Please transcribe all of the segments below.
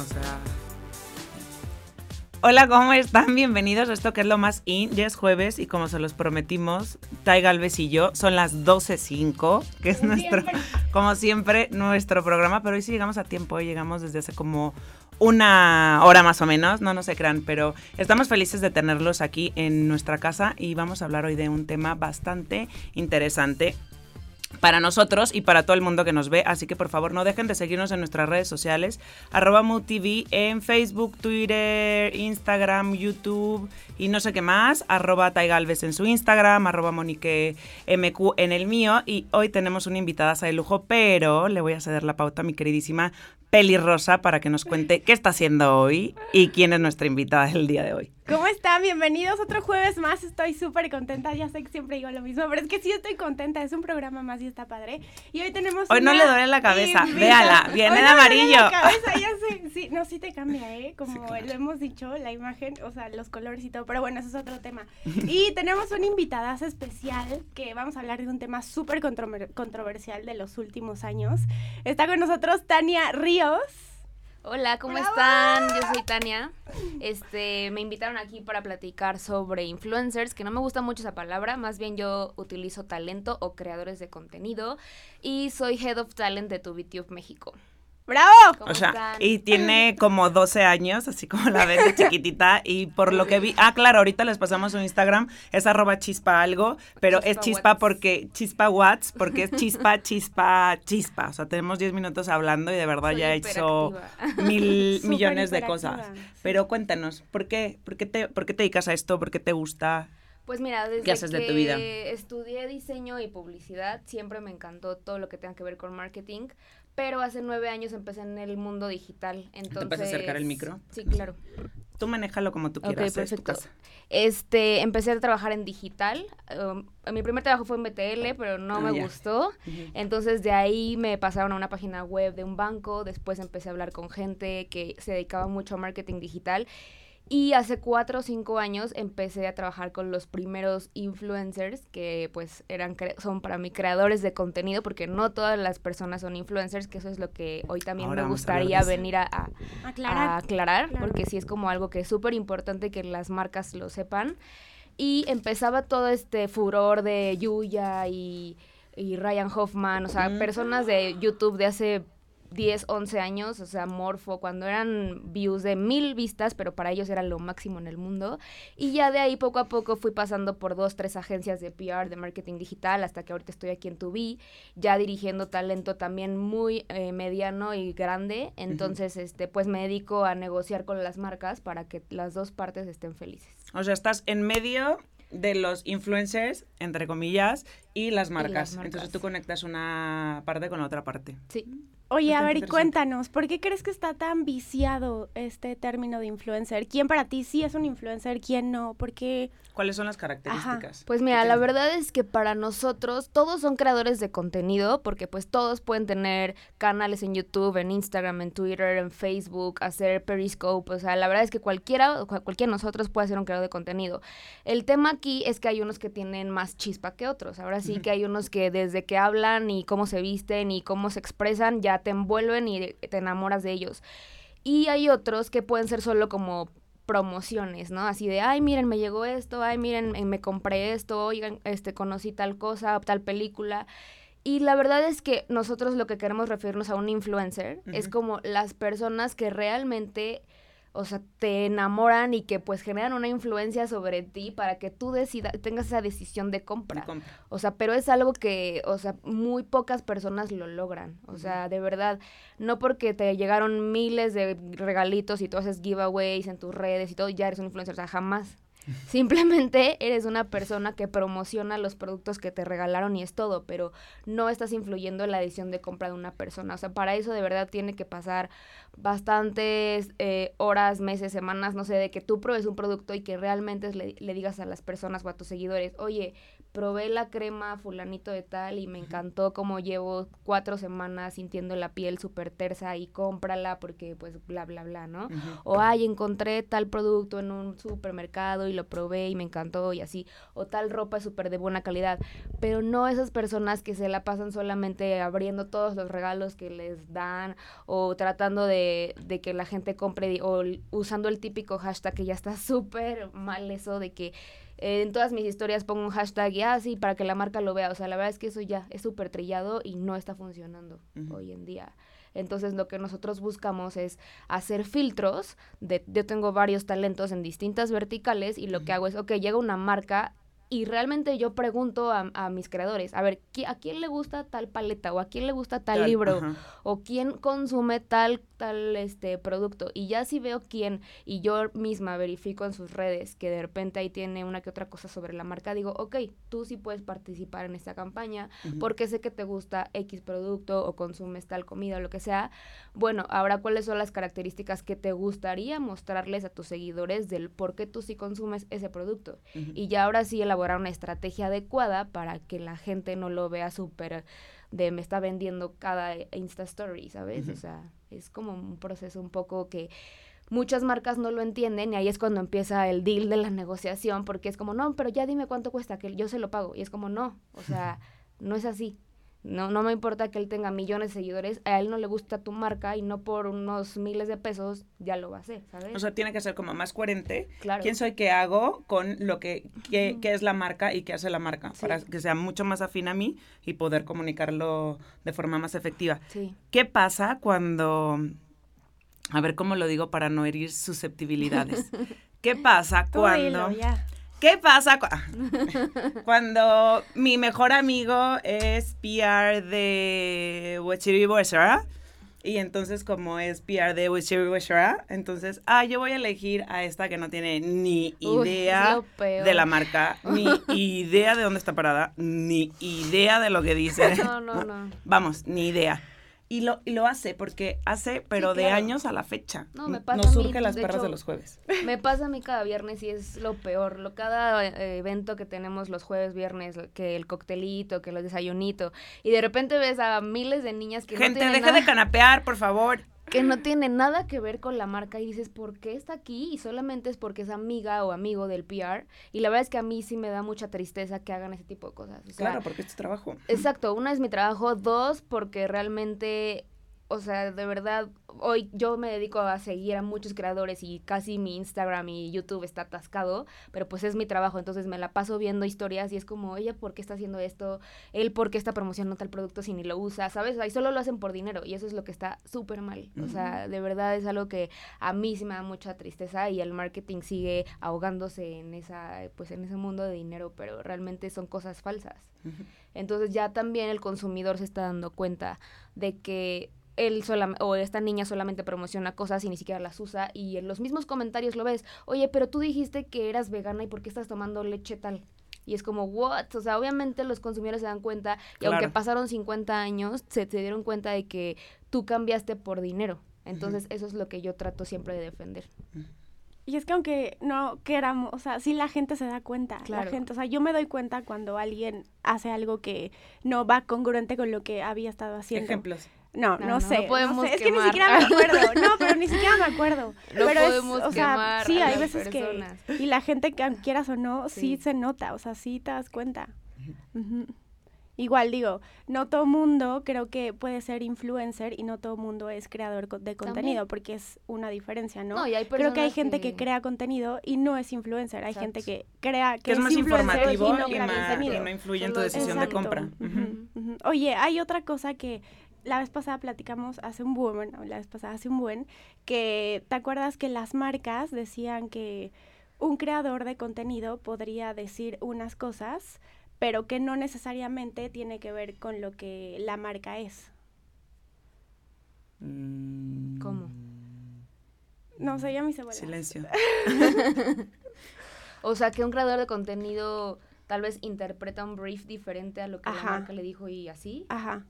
o sea... Hola, ¿cómo están? Bienvenidos a esto que es lo más in. Ya es jueves y como se los prometimos, Tai Galvez y yo, son las 12.05, que es Como nuestro, siempre. como siempre, nuestro programa, pero hoy sí llegamos a tiempo, hoy llegamos desde hace como una hora más o menos, no, no se crean, pero estamos felices de tenerlos aquí en nuestra casa y vamos a hablar hoy de un tema bastante interesante para nosotros y para todo el mundo que nos ve. Así que por favor no dejen de seguirnos en nuestras redes sociales, arroba MUTV en Facebook, Twitter, Instagram, YouTube y no sé qué más, arroba Taigalves en su Instagram, arroba Monique en el mío. Y hoy tenemos una invitada de lujo, pero le voy a ceder la pauta a mi queridísima Peli Rosa para que nos cuente qué está haciendo hoy y quién es nuestra invitada del día de hoy. ¿Cómo están? Bienvenidos otro jueves más. Estoy súper contenta. Ya sé que siempre digo lo mismo, pero es que sí estoy contenta. Es un programa más y está padre. Y hoy tenemos. Hoy no una le duele la cabeza. invita- Véala, viene Hoy de no me duele amarillo. la cabeza, ya sé. Sí, no, sí te cambia, ¿eh? Como Sí, claro. lo hemos dicho, la imagen, o sea, los colores y todo. Pero bueno, eso es otro tema. Y tenemos una invitada especial que vamos a hablar de un tema súper controver- controversial de los últimos años. Está con nosotros Tania Ríos. Hola, ¿cómo ¡Bravo! están? Yo soy Tania. Este, me invitaron aquí para platicar sobre influencers, que no me gusta mucho esa palabra, más bien yo utilizo talento o creadores de contenido y soy Head of Talent de TubiTube México. ¡Bravo! ¿Cómo O sea, están? y tiene como 12 años, así como la ves de chiquitita, y por lo que vi, ah, claro, ahorita les pasamos su Instagram, es arroba chispa algo, pero es Chispa Watts. porque, chispa watts, porque es chispa, chispa, chispa, o sea, tenemos 10 minutos hablando y de verdad Soy ya he hecho hiperactiva. mil millones de cosas. Pero cuéntanos, ¿por qué? ¿Por qué te, por qué te dedicas a esto? ¿Por qué te gusta? Pues mira, desde ¿Qué haces que de tu vida? estudié diseño y publicidad, siempre me encantó todo lo que tenga que ver con marketing, pero hace nueve años empecé en el mundo digital, entonces... puedes acercar el micro? Sí, claro. Tú manéjalo como tú quieras. es tu perfecto. casa. Este, empecé a trabajar en digital. um, mi primer trabajo fue en BTL, pero no Ah, me gustó. Entonces de ahí me pasaron a una página web de un banco. Después empecé a hablar con gente que se dedicaba mucho a marketing digital. Y hace cuatro o cinco años empecé a trabajar con los primeros influencers que pues eran cre- son para mí creadores de contenido porque no todas las personas son influencers, que eso es lo que hoy también Ahora me a gustaría venir a, a- a Aclarar. aclarar, Claro. porque sí es como algo que es súper importante que las marcas lo sepan. Y empezaba todo este furor de Yuya y, y Ryan Hoffman, o sea, Mm. personas de YouTube de hace 10, 11 años, o sea, Morfo, cuando eran views de mil vistas, pero para ellos era lo máximo en el mundo. Y ya de ahí poco a poco fui pasando por dos, tres agencias de PR, de marketing digital, hasta que ahorita estoy aquí en Tubi, ya dirigiendo talento también muy eh, mediano y grande. Entonces, este, pues me dedico a negociar con las marcas para que las dos partes estén felices. O sea, estás en medio de los influencers, entre comillas, y las marcas. marcas. Entonces tú conectas una parte con la otra parte. Sí. Oye, a ver, y cuéntanos, ¿por qué crees que está tan viciado este término de influencer? ¿Quién para ti sí es un influencer, quién no? ¿Por qué? ¿Cuáles son las características? Pues mira, la verdad es que para nosotros todos son creadores de contenido porque pues todos pueden tener canales en YouTube, en Instagram, en Twitter, en Facebook, hacer Periscope, o sea, la verdad es que cualquiera, cu- cualquiera de nosotros puede ser un creador de contenido. El tema aquí es que hay unos que tienen más chispa que otros. Ahora sí que hay unos que desde que hablan y cómo se visten y cómo se expresan ya te envuelven y te enamoras de ellos. Y hay otros que pueden ser solo como promociones, ¿no? Así de, ay, miren, me llegó esto, ay, miren, eh, me compré esto, oigan, este, conocí tal cosa, tal película. Y la verdad es que nosotros lo que queremos referirnos a un influencer es como las personas que realmente, o sea, te enamoran y que pues generan una influencia sobre ti para que tú decida, tengas esa decisión de compra. O sea, pero es algo que, o sea, muy pocas personas lo logran. O sea, de verdad, no porque te llegaron miles de regalitos y tú haces giveaways en tus redes y todo, ya eres un influencer. O sea, jamás. Simplemente eres una persona que promociona los productos que te regalaron y es todo, pero no estás influyendo en la decisión de compra de una persona. O sea, para eso de verdad tiene que pasar bastantes eh, horas, meses, semanas, no sé, de que tú pruebes un producto y que realmente le, le digas a las personas o a tus seguidores, oye, probé la crema fulanito de tal y me encantó como llevo cuatro semanas sintiendo la piel súper tersa y cómprala porque pues bla, bla, bla, ¿no? O, ay, encontré tal producto en un supermercado y lo probé y me encantó y así. O tal ropa es súper de buena calidad. Pero no esas personas que se la pasan solamente abriendo todos los regalos que les dan o tratando de, de que la gente compre o usando el típico hashtag que ya está súper mal eso de que en todas mis historias pongo un hashtag y así ah, para que la marca lo vea. O sea, la verdad es que eso ya es súper trillado y no está funcionando hoy en día. Entonces lo que nosotros buscamos es hacer filtros. De, yo tengo varios talentos en distintas verticales y lo que hago es, ok, llega una marca y realmente yo pregunto a, a, mis creadores, a ver, ¿a quién le gusta tal paleta o a quién le gusta tal, libro o quién consume tal tal este producto y ya si veo quién y yo misma verifico en sus redes que de repente ahí tiene una que otra cosa sobre la marca, digo, ok, tú sí puedes participar en esta campaña porque sé que te gusta X producto o consumes tal comida o lo que sea. Bueno, ahora cuáles son las características que te gustaría mostrarles a tus seguidores del por qué tú sí consumes ese producto. Y ya ahora sí elaborar una estrategia adecuada para que la gente no lo vea súper de me está vendiendo cada Insta Story, ¿sabes? O sea, es como un proceso un poco que muchas marcas no lo entienden y ahí es cuando empieza el deal de la negociación porque es como, no, pero ya dime cuánto cuesta, que yo se lo pago. Y es como, no, o sea, no es así. No, no me importa que él tenga millones de seguidores, a él no le gusta tu marca y no por unos miles de pesos ya lo va a hacer, ¿sabes? O sea, tiene que ser como más coherente. Claro. ¿Quién soy, qué hago con lo que, qué, es la marca y qué hace la marca? Para que sea mucho más afín a mí y poder comunicarlo de forma más efectiva. Sí. ¿Qué pasa cuando, a ver cómo lo digo para no herir susceptibilidades? ¿Qué pasa cuando... ¿Qué pasa cuando mi mejor amigo es PR de Wachiri Y entonces, como es PR de Wachiri entonces, ah, yo voy a elegir a esta que no tiene ni idea de la marca, ni idea de dónde está parada, ni idea de lo que dice. No, no, no. Vamos, ni idea. Y lo, y lo hace, porque hace, pero de años a la fecha. No, me pasa. Nos surge las perras de los jueves. Me pasa a mí cada viernes y es lo peor. Lo, cada eh, evento que tenemos los jueves, viernes, que el coctelito, que el desayunito. Y de repente ves a miles de niñas que Gente, no deja de canapear, por favor que no tiene nada que ver con la marca y dices, ¿por qué está aquí? Y solamente es porque es amiga o amigo del PR. Y la verdad es que a mí sí me da mucha tristeza que hagan ese tipo de cosas. claro, porque es tu trabajo. Exacto, una es mi trabajo, dos, porque realmente o sea, de verdad, hoy yo me dedico a seguir a muchos creadores y casi mi Instagram y YouTube está atascado, pero pues es mi trabajo, entonces me la paso viendo historias y es como, ella, ¿por qué está haciendo esto? Él, ¿por qué está promocionando tal producto si ni lo usa? ¿Sabes? Ahí solo lo hacen por dinero y eso es lo que está súper mal. O sea, de verdad es algo que a mí sí me da mucha tristeza y el marketing sigue ahogándose en, esa, pues en ese mundo de dinero, pero realmente son cosas falsas. Entonces ya también el consumidor se está dando cuenta de que él o esta niña solamente promociona cosas y ni siquiera las usa y en los mismos comentarios lo ves, oye, pero tú dijiste que eras vegana y por qué estás tomando leche tal. Y es como, what? O sea, obviamente los consumidores se dan cuenta y aunque pasaron 50 años, se, se, dieron cuenta de que tú cambiaste por dinero. Entonces, eso es lo que yo trato siempre de defender. Y es que aunque no queramos, o sea, sí la gente se da cuenta. La gente, o sea, yo me doy cuenta cuando alguien hace algo que no va congruente con lo que había estado haciendo. Ejemplos. No, no, sé. No Es que ni siquiera me acuerdo. No, pero ni siquiera me acuerdo. No pero podemos es, o sea, sí, hay veces que y la gente que quieras o no, sí. se nota, o sea, sí te das cuenta. Igual digo, no todo mundo creo que puede ser influencer y no todo mundo es creador de contenido, porque es una diferencia, ¿no? creo que hay gente que... crea contenido y no es influencer, hay gente que crea que, es, más informativo y no, no influye en tu decisión de compra. Oye, hay otra cosa que la vez pasada platicamos hace un buen, la vez pasada hace un buen, que te acuerdas que las marcas decían que un creador de contenido podría decir unas cosas, pero que no necesariamente tiene que ver con lo que la marca es. Mm. ¿Cómo? No sé, ya me hice Silencio. o sea, que un creador de contenido tal vez interpreta un brief diferente a lo que la marca le dijo y así. Ajá.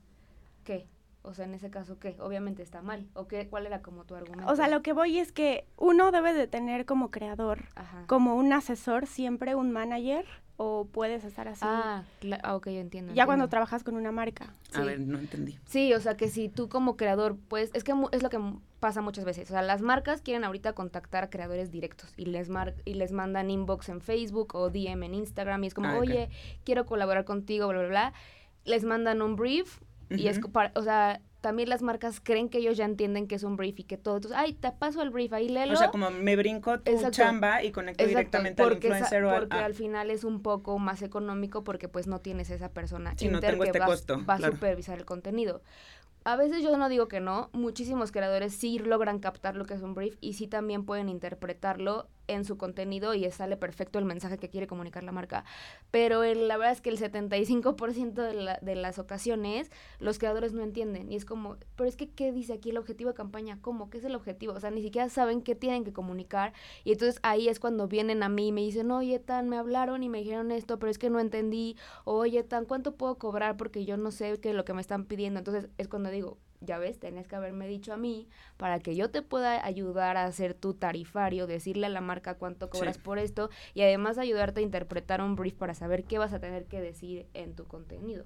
¿Qué? O sea, en ese caso, ¿qué? Obviamente está mal. ¿O qué? ¿Cuál era como tu argumento? O sea, lo que voy es que uno debe de tener como creador, como un asesor, siempre un manager o puedes estar así. Ah, ah, ok, yo entiendo. ya cuando trabajas con una marca. A ver, no entendí. Sí, o sea que si tú como creador, pues es que mu- es lo que pasa muchas veces. O sea, las marcas quieren ahorita contactar a creadores directos y les mar y les mandan inbox en Facebook o DM en Instagram y es como, Ah, oye, quiero colaborar contigo, bla, bla, bla. Les mandan un brief y es, para- o sea, también las marcas creen que ellos ya entienden que es un brief y que todo. Entonces, ay, te paso el brief, ahí léelo. O sea, como me brinco tu Exacto. chamba y conecto Exacto, directamente al esa- influencer o al... porque ah, al final es un poco más económico porque pues no tienes esa persona no inter tengo que este va, costo, va a supervisar el contenido. A veces yo no digo que no, muchísimos creadores sí logran captar lo que es un brief y sí también pueden interpretarlo en su contenido y sale perfecto el mensaje que quiere comunicar la marca. Pero la verdad es que el 75% de, la- de las ocasiones los creadores no entienden y es como, pero es que ¿qué dice aquí el objetivo de campaña? ¿Cómo? ¿Qué es el objetivo? O sea, ni siquiera saben qué tienen que comunicar y entonces ahí es cuando vienen a mí y me dicen, oye, Tan, me hablaron y me dijeron esto, pero es que no entendí. Oye, Tan, ¿cuánto puedo cobrar? Porque yo no sé qué lo que me están pidiendo. Entonces es cuando digo, ya ves, tenés que haberme dicho a mí para que yo te pueda ayudar a hacer tu tarifario, decirle a la marca cuánto cobras Sí. por esto y además ayudarte a interpretar un brief para saber qué vas a tener que decir en tu contenido.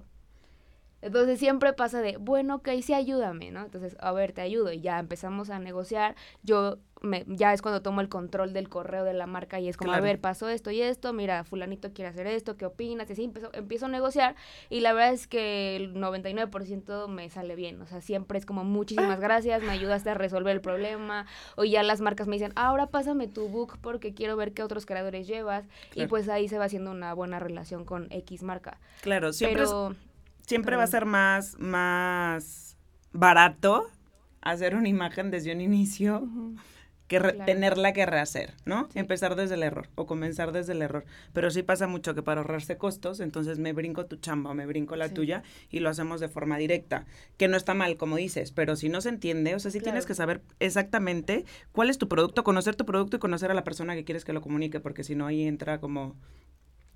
Entonces siempre pasa de, bueno, ok, sí, ayúdame, ¿no? Entonces, a ver, te ayudo y ya empezamos a negociar. Yo, me, ya es cuando tomo el control del correo de la marca y es como, Claro. a ver, pasó esto y esto, mira, fulanito quiere hacer esto, ¿qué opinas? Y así empiezo, empiezo a negociar y la verdad es que el 99% me sale bien. O sea, siempre es como, muchísimas gracias, me ayudaste a resolver el problema. O ya las marcas me dicen, ahora pásame tu book porque quiero ver qué otros creadores llevas. Y pues ahí se va haciendo una buena relación con X marca. Claro, siempre, es- Pero... siempre va a ser más, más barato hacer una imagen desde un inicio que re- Claro. tenerla que rehacer, ¿no? Sí. Empezar desde el error o comenzar desde el error. Pero sí pasa mucho que para ahorrarse costos, entonces me brinco tu chamba o me brinco la Sí. tuya y lo hacemos de forma directa, que no está mal, como dices, pero si no se entiende, o sea, sí tienes que saber exactamente cuál es tu producto, conocer tu producto y conocer a la persona que quieres que lo comunique, porque si no ahí entra como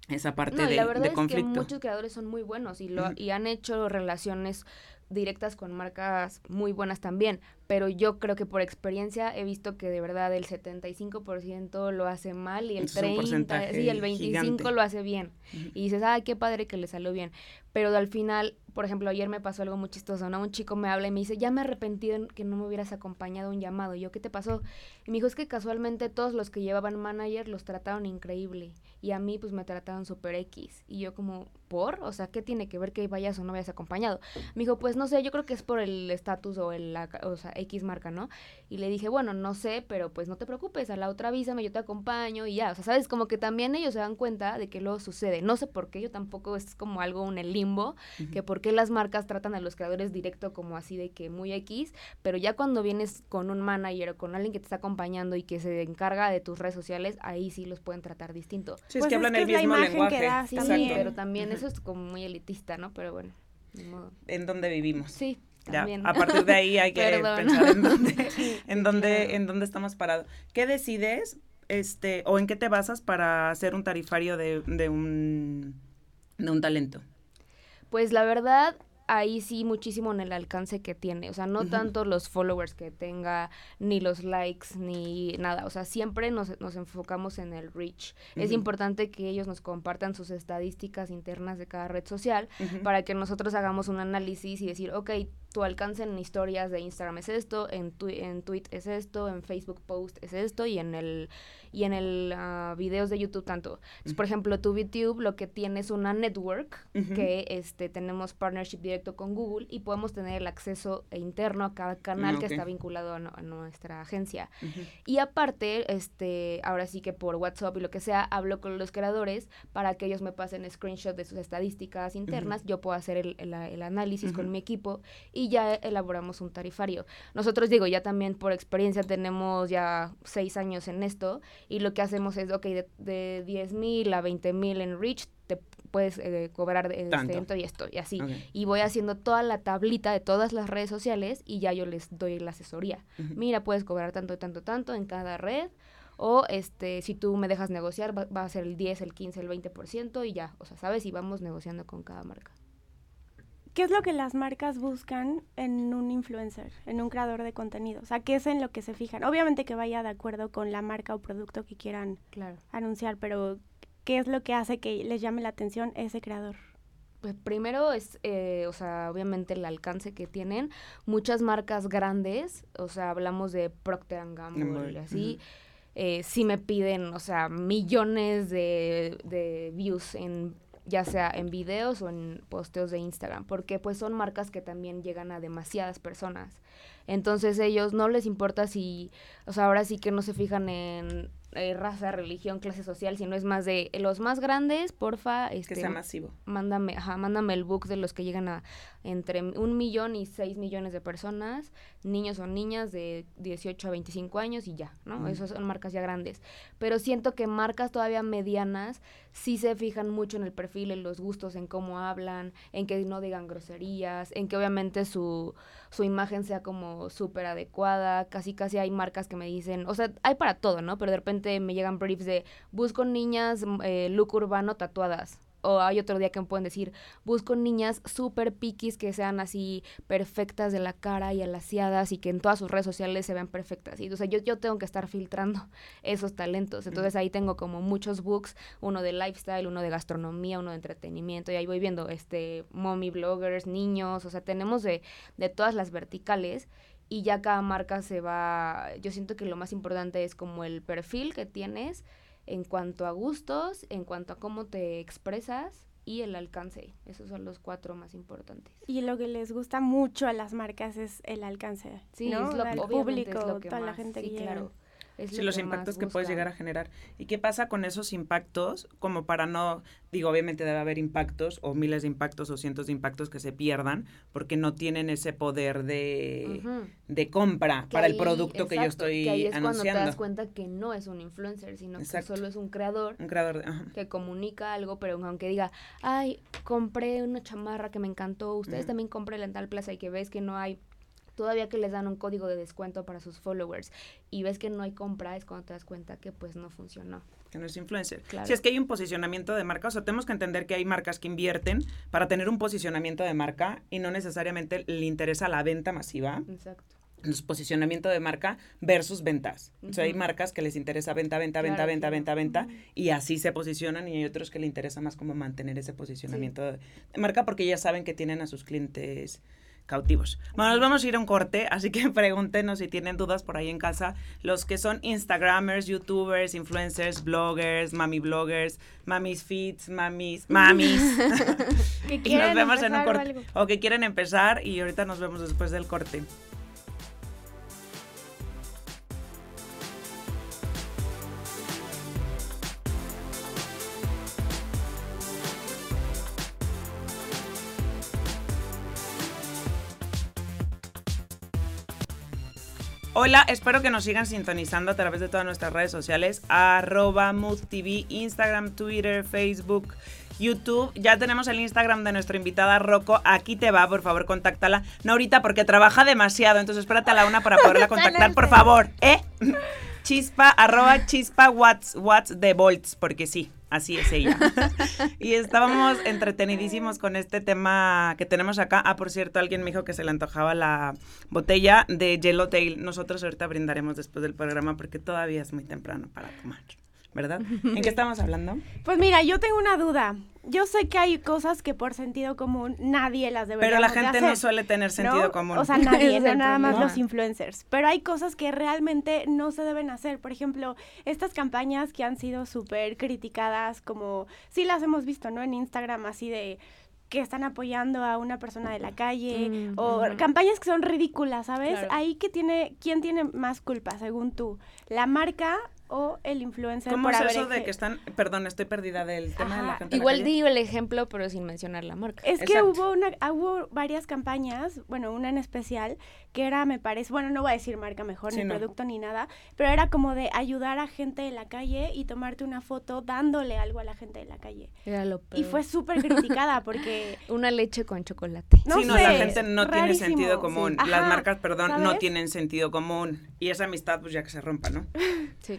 esa parte No, de, la verdad de es que muchos creadores son muy buenos y, lo, y han hecho relaciones directas con marcas muy buenas también, pero yo creo que por experiencia he visto que de verdad el 75% lo hace mal y el Es un 30, porcentaje sí, el 25 gigante. lo hace bien. Y dices, ay, qué padre que le salió bien. Pero al final, por ejemplo, ayer me pasó algo muy chistoso, ¿no? Un chico me habla y me dice, ya me arrepentí de que no me hubieras acompañado a un llamado. Y yo, ¿qué te pasó? Y me dijo, es que casualmente todos los que llevaban manager los trataron increíble. Y a mí, pues, me trataron super X. Y yo como, ¿por? O sea, ¿qué tiene que ver que vayas o no vayas acompañado? Me dijo, pues, no sé, yo creo que es por el estatus o el, la- o sea, X marca, ¿no? Y le dije, bueno, no sé, pero pues no te preocupes, a la otra avísame, yo te acompaño y ya. O sea, ¿sabes? Como que también ellos se dan cuenta de que luego sucede. No sé por qué, yo tampoco es como algo en el limbo, que por qué las marcas tratan a los creadores directo como así de que muy X, pero ya cuando vienes con un manager o con alguien que te está acompañando y que se encarga de tus redes sociales, ahí sí los pueden tratar distinto. Sí, es Pues que es hablan que el es la mismo imagen que lenguaje. das Sí, también. pero también eso es como muy elitista, ¿no? Pero bueno, modo. En dónde vivimos. Sí, Ya, a partir de ahí hay que pensar en dónde, en dónde, en dónde estamos parados. ¿Qué decides, este, o en qué te basas para hacer un tarifario de, de un de un talento? Pues la verdad, ahí sí muchísimo en el alcance que tiene. O sea, no tanto los followers que tenga, ni los likes, ni nada. O sea, siempre nos, nos enfocamos en el reach. Es importante que ellos nos compartan sus estadísticas internas de cada red social para que nosotros hagamos un análisis y decir, ok, tu alcance en historias de Instagram es esto, en, tu en tweet es esto, en Facebook post es esto y en el y en el ah, videos de YouTube tanto. Entonces, por ejemplo, tu VTube lo que tiene es una network que este tenemos partnership directo con Google y podemos tener el acceso interno a cada canal Ah, que está vinculado a, no- a nuestra agencia. Y aparte, este, ahora sí que por WhatsApp y lo que sea, hablo con los creadores para que ellos me pasen screenshot de sus estadísticas internas, yo puedo hacer el, el- el análisis con mi equipo y ya elaboramos un tarifario. Nosotros digo, ya también por experiencia tenemos ya seis años en esto y lo que hacemos es, ok, de, de 10 mil a 20 mil en Reach, te puedes eh, cobrar este, esto y esto y así. Y voy haciendo toda la tablita de todas las redes sociales y ya yo les doy la asesoría mira, puedes cobrar tanto, tanto, tanto en cada red. O este, si tú me dejas negociar, va, va a ser el 10, el 15, el 20% y ya. O sea, ¿sabes? Y vamos negociando con cada marca. ¿Qué es lo que las marcas buscan en un influencer, en un creador de contenido? O sea, ¿qué es en lo que se fijan? Obviamente que vaya de acuerdo con la marca o producto que quieran Claro. anunciar, pero ¿qué es lo que hace que les llame la atención ese creador? Pues primero es, eh, o sea, obviamente el alcance que tienen. Muchas marcas grandes, o sea, hablamos de Procter Gamble Gamble, y así, eh, sí me piden, o sea, millones de, de views en ya sea en videos o en posteos de Instagram, porque pues son marcas que también llegan a demasiadas personas. Entonces ellos no les importa si, o sea, ahora sí que no se fijan en eh, raza, religión, clase social, sino es más de los más grandes, porfa, este, Que sea masivo. mándame, ajá, mándame el book de los que llegan a entre un millón y seis millones de personas, niños o niñas de 18 a 25 años y ya, ¿no? Mm. Esas son marcas ya grandes. Pero siento que marcas todavía medianas sí se fijan mucho en el perfil, en los gustos, en cómo hablan, en que no digan groserías, en que obviamente su, su imagen sea como súper adecuada, casi casi hay marcas que me dicen, o sea, hay para todo, ¿no? Pero de repente me llegan briefs de busco niñas eh, look urbano tatuadas. O hay otro día que me pueden decir, busco niñas súper piquis que sean así perfectas de la cara y alaciadas y que en todas sus redes sociales se vean perfectas. Y, o sea, yo, yo tengo que estar filtrando esos talentos. Entonces ahí tengo como muchos books, uno de lifestyle, uno de gastronomía, uno de entretenimiento. Y ahí voy viendo este mommy bloggers, niños, o sea, tenemos de, de todas las verticales y ya cada marca se va, yo siento que lo más importante es como el perfil que tienes en cuanto a gustos, en cuanto a cómo te expresas y el alcance. Esos son los cuatro más importantes. Y lo que les gusta mucho a las marcas es el alcance, Sí, ¿no? es lo, público, es lo que toda la gente sí, que llega. claro. Es Sí, lo los que impactos que puedes llegar a generar. ¿Y qué pasa con esos impactos? Como para no, digo, obviamente debe haber impactos o miles de impactos o cientos de impactos que se pierdan porque no tienen ese poder de, de compra Que para el producto que yo estoy que ahí es cuando te das anunciando. cuenta que no es un influencer, sino Exacto. que solo es un creador Un creador de... que comunica algo, pero aunque diga, ay, compré una chamarra que me encantó, ustedes Ujú. también compren en tal plaza y que ves que no hay, todavía que les dan un código de descuento para sus followers y ves que no hay compra, es cuando te das cuenta que pues no funcionó. que no es influencer. Claro. Si es que hay un posicionamiento de marca, o sea, tenemos que entender que hay marcas que invierten para tener un posicionamiento de marca y no necesariamente le interesa la venta masiva. Exacto. Posicionamiento de marca versus ventas. O sea, hay marcas que les interesa venta, venta, venta, venta, venta, venta, y así se posicionan, y hay otros que le interesa más como mantener ese posicionamiento de, de marca porque ya saben que tienen a sus clientes cautivos. Bueno, nos vamos a ir a un corte, así que pregúntenos si tienen dudas por ahí en casa. Los que son Instagramers, YouTubers, influencers, bloggers, mami bloggers, mamis feeds, mamis, mamis. Que y nos vemos en un corte. O que quieren empezar y ahorita nos vemos después del corte. Hola, espero que nos sigan sintonizando a través de todas nuestras redes sociales, arroba MoodTV, Instagram, Twitter, Facebook, YouTube. Ya tenemos el Instagram de nuestra invitada Rocco. Aquí te va, por favor, contáctala. No ahorita porque trabaja demasiado, entonces espérate a la una para poderla contactar, por favor, ¿eh? Chispa, arroba chispa watts, watts de volts, porque sí, así es ella. y estábamos entretenidísimos con este tema que tenemos acá. Ah, por cierto, alguien me dijo que se le antojaba la botella de Yellowtail. Nosotros ahorita brindaremos después del programa porque todavía es muy temprano para tomar. ¿Verdad? ¿En qué estamos hablando? Pues mira, yo tengo una duda. Yo sé que hay cosas que por sentido común nadie las debería Pero la gente no hacer, suele tener sentido ¿no? común. O sea, nadie, no nada más los influencers. Pero hay cosas que realmente no se deben hacer. Por ejemplo, estas campañas que han sido súper criticadas, como sí las hemos visto, ¿no? En Instagram, así de que están apoyando a una persona de la calle Mm, o campañas que son ridículas, ¿sabes? Claro. Ahí que tiene quién tiene más culpa según tú, la marca o el influencer ¿Cómo por es haber eso de que están, perdón, estoy perdida del tema de la gente? en la Igual calle? digo el ejemplo, pero sin mencionar la marca. Es que hubo una, hubo varias campañas, bueno, una en especial, que era, me parece, bueno, no voy a decir marca mejor, Sí, ni no. producto ni nada, pero era como de ayudar a gente en la calle y tomarte una foto dándole algo a la gente de la calle. Era lo Y peor. fue súper criticada porque, una leche con chocolate. no sí, no, sé, la gente no tiene sentido común. Sí. Las marcas, perdón, no tienen sentido común. Y esa amistad, pues ya que se rompa, ¿no? Sí.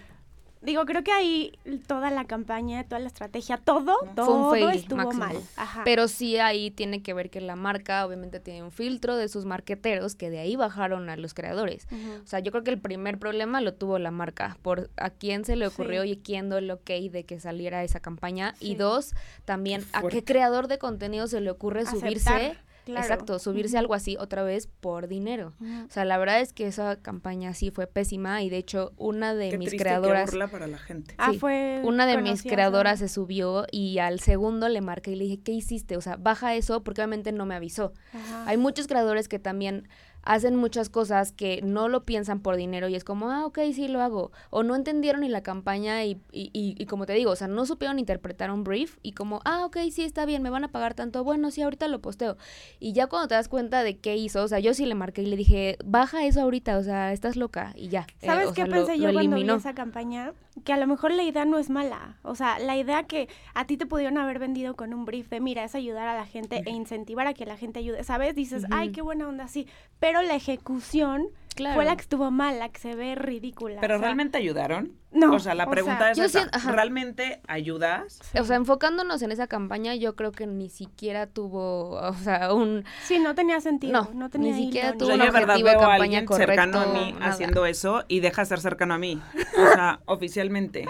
Digo, creo que ahí toda la campaña, toda la estrategia, todo, Fue un todo fail estuvo máximo. mal. Ajá. Pero sí ahí tiene que ver que la marca obviamente tiene un filtro de sus marqueteros que de ahí bajaron a los creadores. O sea, yo creo que el primer problema lo tuvo la marca, por a quién se le ocurrió Sí. y quién dio el ok de que saliera esa campaña. Sí. Y dos, también a qué creador de contenido se le ocurre Aceptar, subirse. Claro. Exacto, subirse algo así otra vez por dinero. O sea, la verdad es que esa campaña sí fue pésima y de hecho una de Qué mis creadoras... burla para la gente. Ah, fue. Una de mis creadoras se subió y al segundo le marqué y le dije, ¿qué hiciste? O sea, baja eso porque obviamente no me avisó. Ajá. Hay muchos creadores que también hacen muchas cosas que no lo piensan por dinero y es como, ah, ok, sí lo hago. O no entendieron ni la campaña y, y, y- y como te digo, o sea, no supieron interpretar un brief y como, ah, ok, sí está bien, me van a pagar tanto, bueno, sí, ahorita lo posteo. Y ya cuando te das cuenta de qué hizo, o sea, yo sí le marqué y le dije, baja eso ahorita, o sea, estás loca y ya. Eh, ¿Sabes qué sea, pensé lo yo cuando vi esa campaña? Que a lo mejor la idea no es mala. O sea, la idea que a ti te pudieron haber vendido con un brief de, mira, es ayudar a la gente e incentivar a que la gente ayude, ¿sabes? Dices, ay, qué buena onda, sí. Pero la ejecución Claro. fue la que estuvo mal, la que se ve ridícula. Pero o sea, realmente ayudaron. No, O sea, la o pregunta sea, es esa, siento-. ¿realmente ayudas? O sea, enfocándonos en esa campaña, yo creo que ni siquiera tuvo, o sea, un... Sí, no tenía sentido. No, No, tenía ni siquiera hilo, tuvo O sea, un yo de verdad objetivo de veo a campaña alguien cercano a correcto, mí nada. haciendo eso y deja de ser cercano a mí. O sea, oficialmente.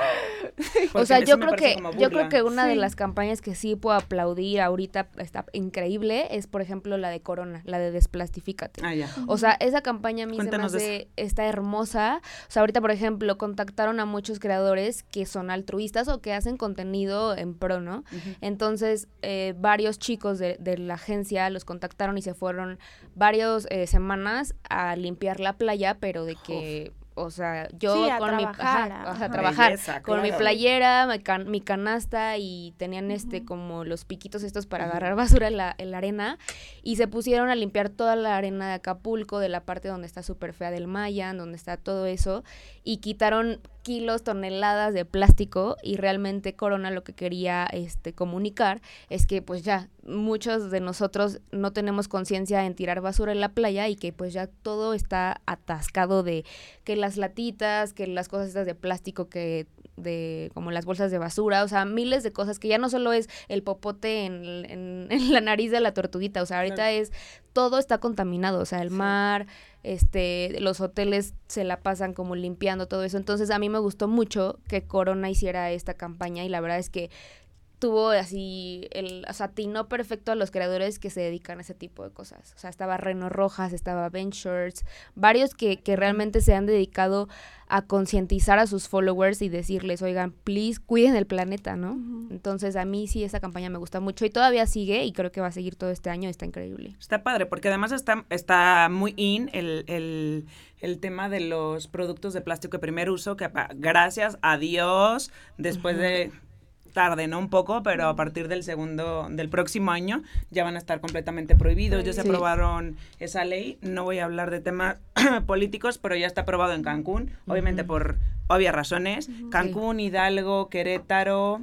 O sea, yo creo que yo creo que una de las campañas que sí puedo aplaudir ahorita está increíble es por ejemplo la de Corona, la de Desplastifícate. Ah, ya. O sea, esa campaña a mí Cuéntanos se me de está hermosa. O sea, ahorita, por ejemplo, contactaron a muchos creadores que son altruistas o que hacen contenido en pro, ¿no? Entonces, eh, varios chicos de, de la agencia los contactaron y se fueron varias semanas a limpiar la playa, pero de que, o sea, yo Sí, a con mi trabajar, ajá, trabajar Belleza, con mi playera, mi, can- mi canasta y tenían este como los piquitos estos para agarrar basura en la, en la arena y se pusieron a limpiar toda la arena de Acapulco, de la parte donde está súper fea del Mayan, donde está todo eso y quitaron kilos, toneladas de plástico y realmente Corona lo que quería este comunicar es que pues ya muchos de nosotros no tenemos conciencia en tirar basura en la playa y que pues ya todo está atascado de que las latitas, que las cosas estas de plástico que de como las bolsas de basura, o sea, miles de cosas que ya no solo es el popote en, en- en la nariz de la tortuguita, o sea, ahorita Claro. es todo está contaminado, o sea, el Sí. mar, este, los hoteles se la pasan como limpiando todo eso. Entonces a mí me gustó mucho que Corona hiciera esta campaña y la verdad es que tuvo así el o sea, atinó perfecto a los creadores que se dedican a ese tipo de cosas. O sea, estaba Reno Rojas, estaba Shirts, varios que, que realmente se han dedicado a concientizar a sus followers y decirles, oigan, please, cuiden el planeta, ¿no? Entonces a mí sí esa campaña me gusta mucho y todavía sigue y creo que va a seguir todo este año, está increíble. Está padre, porque además está, está muy in el, el, el tema de los productos de plástico de primer uso, que gracias a Dios, después de tarde, ¿no? Un poco, pero a partir del segundo, del próximo año, ya van a estar completamente prohibidos. Ya se Sí. aprobaron esa ley. No voy a hablar de temas políticos, pero ya está aprobado en Cancún, obviamente por obvias razones. Cancún, Hidalgo, Querétaro,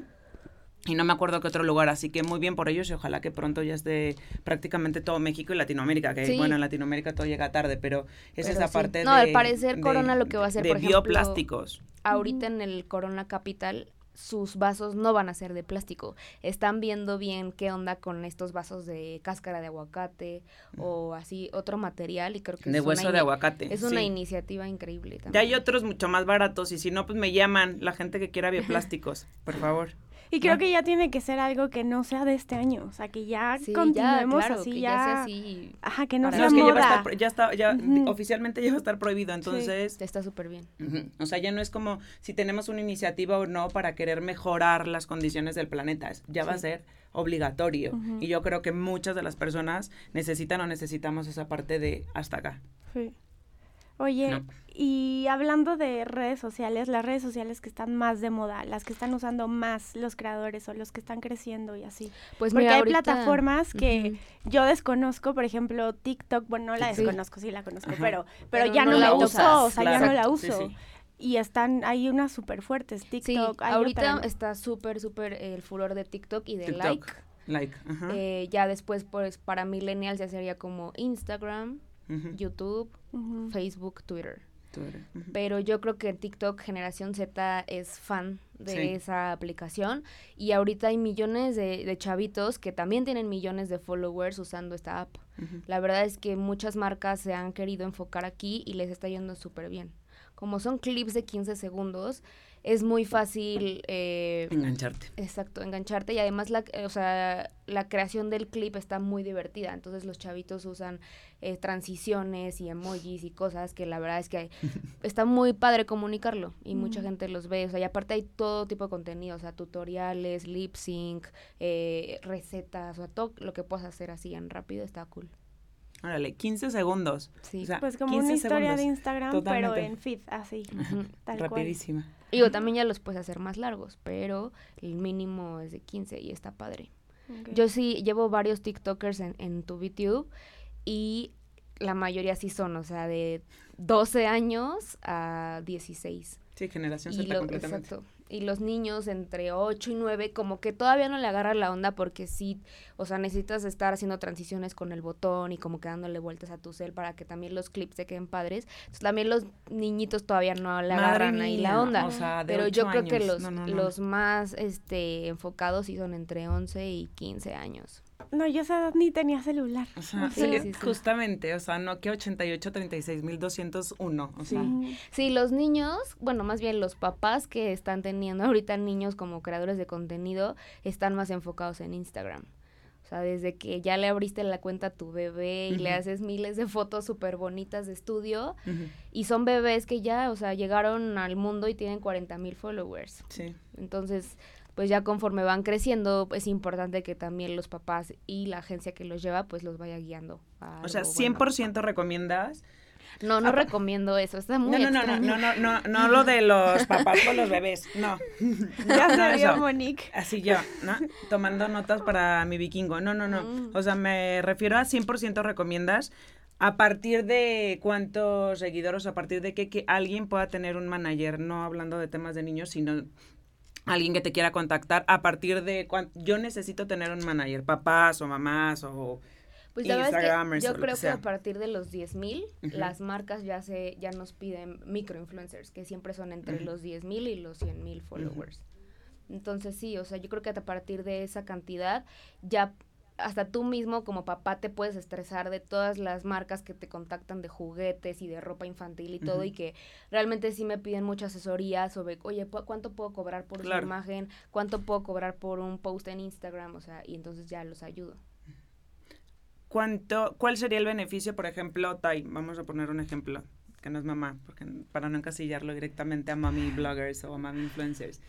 y no me acuerdo qué otro lugar, así que muy bien por ellos y ojalá que pronto ya esté prácticamente todo México y Latinoamérica, que Sí. bueno, en Latinoamérica todo llega tarde, pero es Pero esa sí. parte No, de... al parecer de- Corona lo que va a hacer, de por ejemplo, bioplásticos. Ahorita en el Corona Capital sus vasos no van a ser de plástico. Están viendo bien qué onda con estos vasos de cáscara de aguacate o así otro material y creo que De es hueso una de aguacate. Es una iniciativa increíble también. Ya hay otros mucho más baratos y si no, pues me llaman la gente que quiera bioplásticos, por favor. Y creo ¿no? que ya tiene que ser algo que no sea de este año. O sea, que ya Sí, ya, continuemos claro, así que ya. ya sea así. Ajá, que no Para- sea es que ya va a moda. estar, pro- ya está, ya oficialmente ya va a estar prohibido, entonces... Está súper bien. O sea, ya no es como si tenemos una iniciativa o no para querer mejorar las condiciones del planeta. Es- Ya va a ser obligatorio. Y yo creo que muchas de las personas necesitan o necesitamos esa parte de hasta acá. Sí. Oye, No. y hablando de redes sociales, las redes sociales que están más de moda, las que están usando más los creadores o los que están creciendo y así. Pues Porque mira, hay ahorita- plataformas que yo desconozco, por ejemplo, TikTok, bueno, no la Sí. desconozco, sí la conozco, pero, pero, Pero ya no no, la usas, tocó, o sea, ya no la Sí, uso. sí. Y están, hay unas súper fuertes, Sí, TikTok. hay ahorita otra, ¿no? está súper, súper el furor de TikTok y de TikTok. like. Like. Ajá. Eh, ya después, pues, para millennials ya sería como Instagram, YouTube. Facebook, Twitter. pero yo creo que TikTok Generación Z es fan de esa aplicación y ahorita hay millones de, chavitos que también tienen millones de followers usando esta app. La verdad es que muchas marcas se han querido enfocar aquí y les está yendo súper bien. Como son clips de 15 segundos, es muy fácil... Eh, engancharte. Exacto, engancharte y además la, o sea, la creación del clip está muy divertida, entonces los chavitos usan eh, transiciones y emojis y cosas que la verdad es que está muy padre comunicarlo y mucha gente los ve, o sea, y aparte hay todo tipo de contenido, o sea, tutoriales, lip sync, eh, recetas, o sea, todo lo que puedas hacer así en rápido está cool. Órale, 15 segundos. Sí, pues como una historia de Instagram, pero en feed, así. Rapidísima. Digo, también ya los puedes hacer más largos, pero el mínimo es de 15 y está padre. Yo sí llevo varios TikTokers en, en tu YouTube y la mayoría sí son, o sea, de 12 años a 16. Sí, generación Z completamente. Exacto y los niños entre 8 y 9 como que todavía no le agarran la onda porque sí, o sea, necesitas estar haciendo transiciones con el botón y como que dándole vueltas a tu cel para que también los clips se queden padres. Entonces también los niñitos todavía no le agarran ahí la onda. Pero yo creo que los, los más este enfocados sí son entre 11 y 15 años. No, yo esa edad ni tenía celular. O sea, sí, justamente, o sea, Nokia 88 36 201, o sea. Sí, los niños, bueno, más bien los papás que están teniendo ahorita niños como creadores de contenido, están más enfocados en Instagram. O sea, desde que ya le abriste la cuenta a tu bebé y le haces miles de fotos súper bonitas de estudio, y son bebés que ya, o sea, llegaron al mundo y tienen 40 mil followers. Sí. Entonces, pues ya conforme van creciendo, es importante que también los papás y la agencia que los lleva, pues los vaya guiando. o sea, 100% recomiendas. No, no recomiendo eso, está muy no, no, no, no, no, no, no, lo de los papás con los bebés, no. Ya vio Monique. Así yo, ¿no? Tomando notas para mi vikingo. No, no, no. Mm. O sea, me refiero a 100% recomiendas a partir de cuántos seguidores, a partir de que, que alguien pueda tener un manager, no hablando de temas de niños, sino alguien que te quiera contactar a partir de cuando yo necesito tener un manager, papás o mamás o pues Instagramers. yo creo que, a partir de los 10 mil, las marcas ya se ya nos piden microinfluencers, que siempre son entre los 10 mil y los 100 mil followers. Entonces sí, o sea, yo creo que a partir de esa cantidad ya hasta tú mismo como papá te puedes estresar de todas las marcas que te contactan de juguetes y de ropa infantil y todo y que realmente sí me piden mucha asesoría sobre, oye, ¿cuánto puedo cobrar por una imagen? ¿Cuánto puedo cobrar por un post en Instagram? O sea, y entonces ya los ayudo. ¿Cuánto, ¿Cuál sería el beneficio, por ejemplo, Tai? Vamos a poner un ejemplo, que no es mamá, porque para no encasillarlo directamente a mami bloggers o a mami influencers.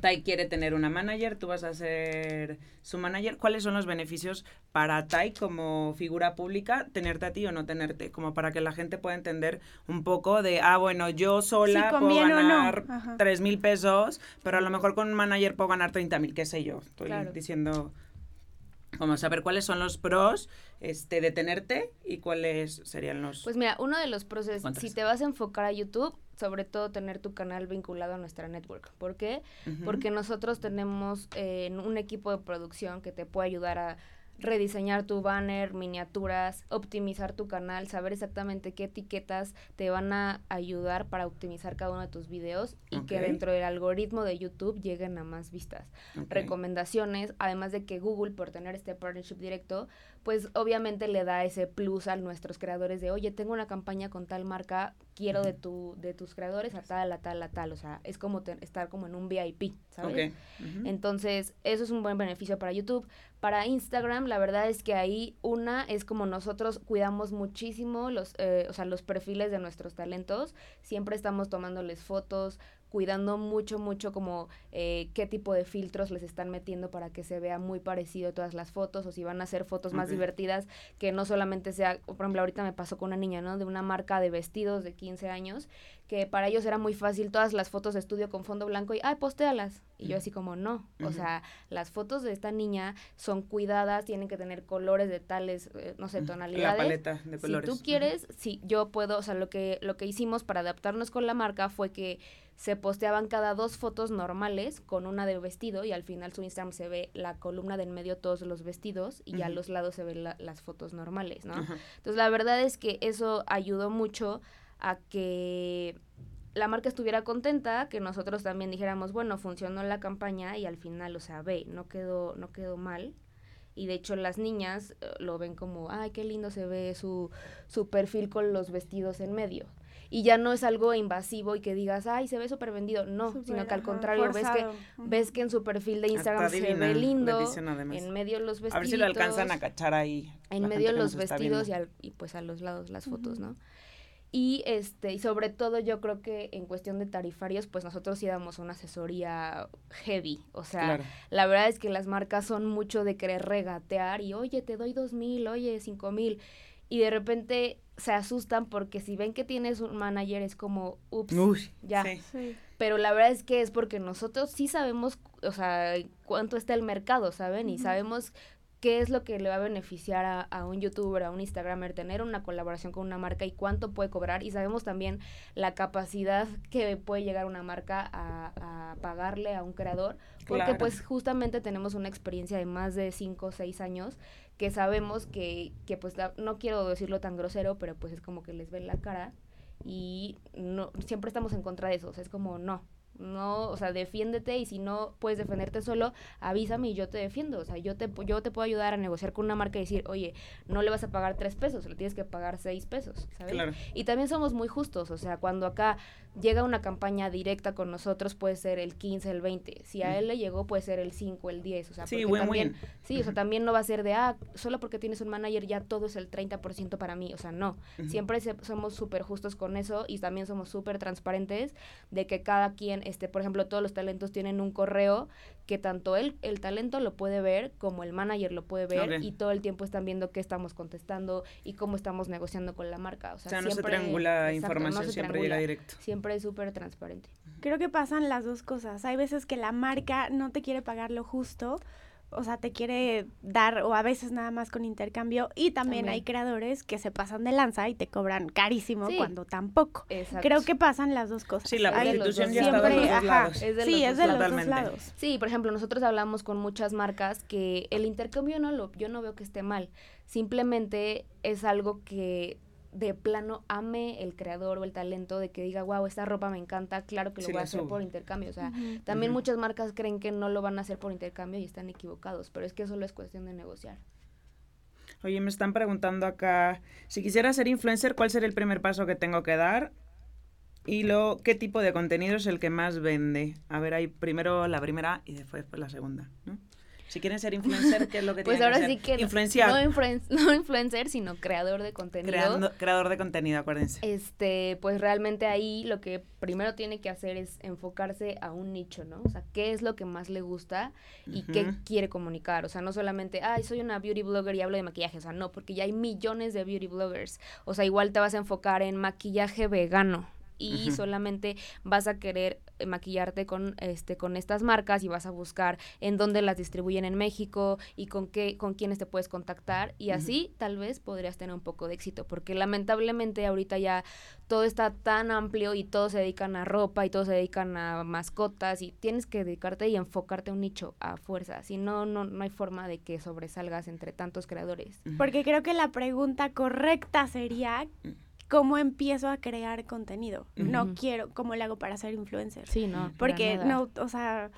Tai quiere tener una manager, tú vas a ser su manager. ¿Cuáles son los beneficios para Tai como figura pública, tenerte a ti o no tenerte? Como para que la gente pueda entender un poco de, ah, bueno, yo sola puedo ganar tres mil pesos, pero a lo mejor con un manager puedo ganar 30 mil, qué sé yo. Estoy diciendo como saber cuáles son los pros este, de tenerte y cuáles serían los... Pues mira, uno de los pros es, si te vas a enfocar a YouTube, sobre todo tener tu canal vinculado a nuestra network. ¿Por qué? Porque nosotros tenemos eh, un equipo de producción que te puede ayudar a rediseñar tu banner, miniaturas, optimizar tu canal, saber exactamente qué etiquetas te van a ayudar para optimizar cada uno de tus videos y que dentro del algoritmo de YouTube lleguen a más vistas. Recomendaciones, además de que Google, por tener este partnership directo, pues obviamente le da ese plus a nuestros creadores de, oye, tengo una campaña con tal marca, quiero de tu de tus creadores a tal, a tal, a tal. O sea, es como estar como en un VIP, ¿sabes? Entonces, eso es un buen beneficio para YouTube. Para Instagram, la verdad es que ahí una es como nosotros cuidamos muchísimo los, eh, o sea, los perfiles de nuestros talentos. Siempre estamos tomándoles fotos, cuidando mucho, mucho como eh, qué tipo de filtros les están metiendo para que se vea muy parecido todas las fotos o si van a hacer fotos más divertidas que no solamente sea, por ejemplo, ahorita me pasó con una niña, ¿no? De una marca de vestidos de 15 años que para ellos era muy fácil todas las fotos de estudio con fondo blanco y, ay, postéalas. Y yo así como, no, o sea, las fotos de esta niña son cuidadas, tienen que tener colores de tales, eh, no sé, tonalidades. La paleta de colores. Si tú quieres, sí, yo puedo, o sea, lo que, lo que hicimos para adaptarnos con la marca fue que se posteaban cada dos fotos normales con una de vestido y al final su Instagram se ve la columna de en medio todos los vestidos y a los lados se ven las fotos normales, ¿no? Entonces la verdad es que eso ayudó mucho a que la marca estuviera contenta, que nosotros también dijéramos, bueno, funcionó la campaña y al final, o sea, ve, no quedó, no quedó mal. Y de hecho las niñas eh, lo ven como, ay, qué lindo se ve su, su perfil con los vestidos en medio. Y ya no es algo invasivo y que digas, ay, se ve súper vendido. No, sino que al ajá, contrario, ves que, ves que en su perfil de Instagram Está se divina ve lindo, en medio los vestidos. A ver si lo alcanzan a cachar ahí. En medio los vestidos y, al- y pues a los lados las fotos. ¿no? Y este, y sobre todo yo creo que en cuestión de tarifarios, pues nosotros sí damos una asesoría heavy. O sea, Claro. la verdad es que las marcas son mucho de querer regatear y oye, te doy dos mil, oye, cinco mil. Y de repente se asustan porque si ven que tienes un manager es como, ups, Uy, ya. sí. Sí. Pero la verdad es que es porque nosotros sí sabemos, o sea, cuánto está el mercado, ¿saben? Y sabemos qué es lo que le va a beneficiar a, a un youtuber, a un instagramer, tener una colaboración con una marca y cuánto puede cobrar. Y sabemos también la capacidad que puede llegar una marca a, a pagarle a un creador. Porque Claro. pues justamente tenemos una experiencia de más de 5 o 6 años que sabemos que, que pues la- no quiero decirlo tan grosero, pero pues es como que les ven la cara y no siempre estamos en contra de eso, o sea, es como no, no, o sea, defiéndete y si no puedes defenderte solo, avísame y yo te defiendo, o sea, yo te, yo te puedo ayudar a negociar con una marca y decir, oye, no le vas a pagar tres pesos, le tienes que pagar seis pesos, ¿sabes? Claro. Y también somos muy justos, o sea, cuando acá llega una campaña directa con nosotros puede ser el 15, el 20, si a él le llegó puede ser el 5, el 10, o sea, Sí, porque win-win. también, sí, o sea, también no va a ser de, ah, solo porque tienes un manager ya todo es el 30% para mí, o sea, no, siempre se- somos súper justos con eso y también somos súper transparentes de que cada quien, este, por ejemplo, todos los talentos tienen un correo que tanto él, el talento lo puede ver como el manager lo puede ver Ok. y todo el tiempo están viendo qué estamos contestando y cómo estamos negociando con la marca, o O sea, sea, no se siempre- triangula exacto, información, no se siempre triangula. llega directo. Siempre es súper transparente. Creo que pasan las dos cosas. Hay veces que la marca no te quiere pagar lo justo, o sea, te quiere dar, o a veces nada más con intercambio, y también, También. hay creadores que se pasan de lanza y te cobran carísimo Sí. cuando tampoco. Exacto. Creo que pasan las dos cosas. Sí, la prostitución dos ya está de los siempre, dos ajá, lados. Es de sí, los es dos de los dos lados. Sí, por ejemplo, nosotros hablamos con muchas marcas que el intercambio no lo, yo no veo que esté mal. Simplemente es algo que de plano ame el creador o el talento de que diga, wow, esta ropa me encanta, claro que lo Sí, voy a hacer subo. por intercambio. O sea, también muchas marcas creen que no lo van a hacer por intercambio y están equivocados, pero es que solo es cuestión de negociar. Oye, me están preguntando acá, si quisiera ser influencer, ¿cuál sería el primer paso que tengo que dar? Y luego, ¿qué tipo de contenido es el que más vende? A ver, ahí primero la primera y después pues, la segunda, ¿no? Si quieren ser influencer, ¿qué es lo que Pues tienen ahora que sí hacer? que Influenciar. no, influen- no influencer, sino creador de contenido. Creando- creador de contenido, acuérdense. Este, pues realmente ahí lo que primero tiene que hacer es enfocarse a un nicho, ¿no? O sea, qué es lo que más le gusta y qué quiere comunicar. O sea, no solamente, ay, soy una beauty blogger y hablo de maquillaje. O sea, no, porque ya hay millones de beauty bloggers. O sea, igual te vas a enfocar en maquillaje vegano y solamente vas a querer eh, maquillarte con este con estas marcas y vas a buscar en dónde las distribuyen en México y con qué con quiénes te puedes contactar y así tal vez podrías tener un poco de éxito porque lamentablemente ahorita ya todo está tan amplio y todos se dedican a ropa y todos se dedican a mascotas y tienes que dedicarte y enfocarte a un nicho a fuerza si no no no hay forma de que sobresalgas entre tantos creadores. Porque creo que la pregunta correcta sería cómo empiezo a crear contenido. No quiero, ¿cómo le hago para ser influencer? sí no Porque no, o sea,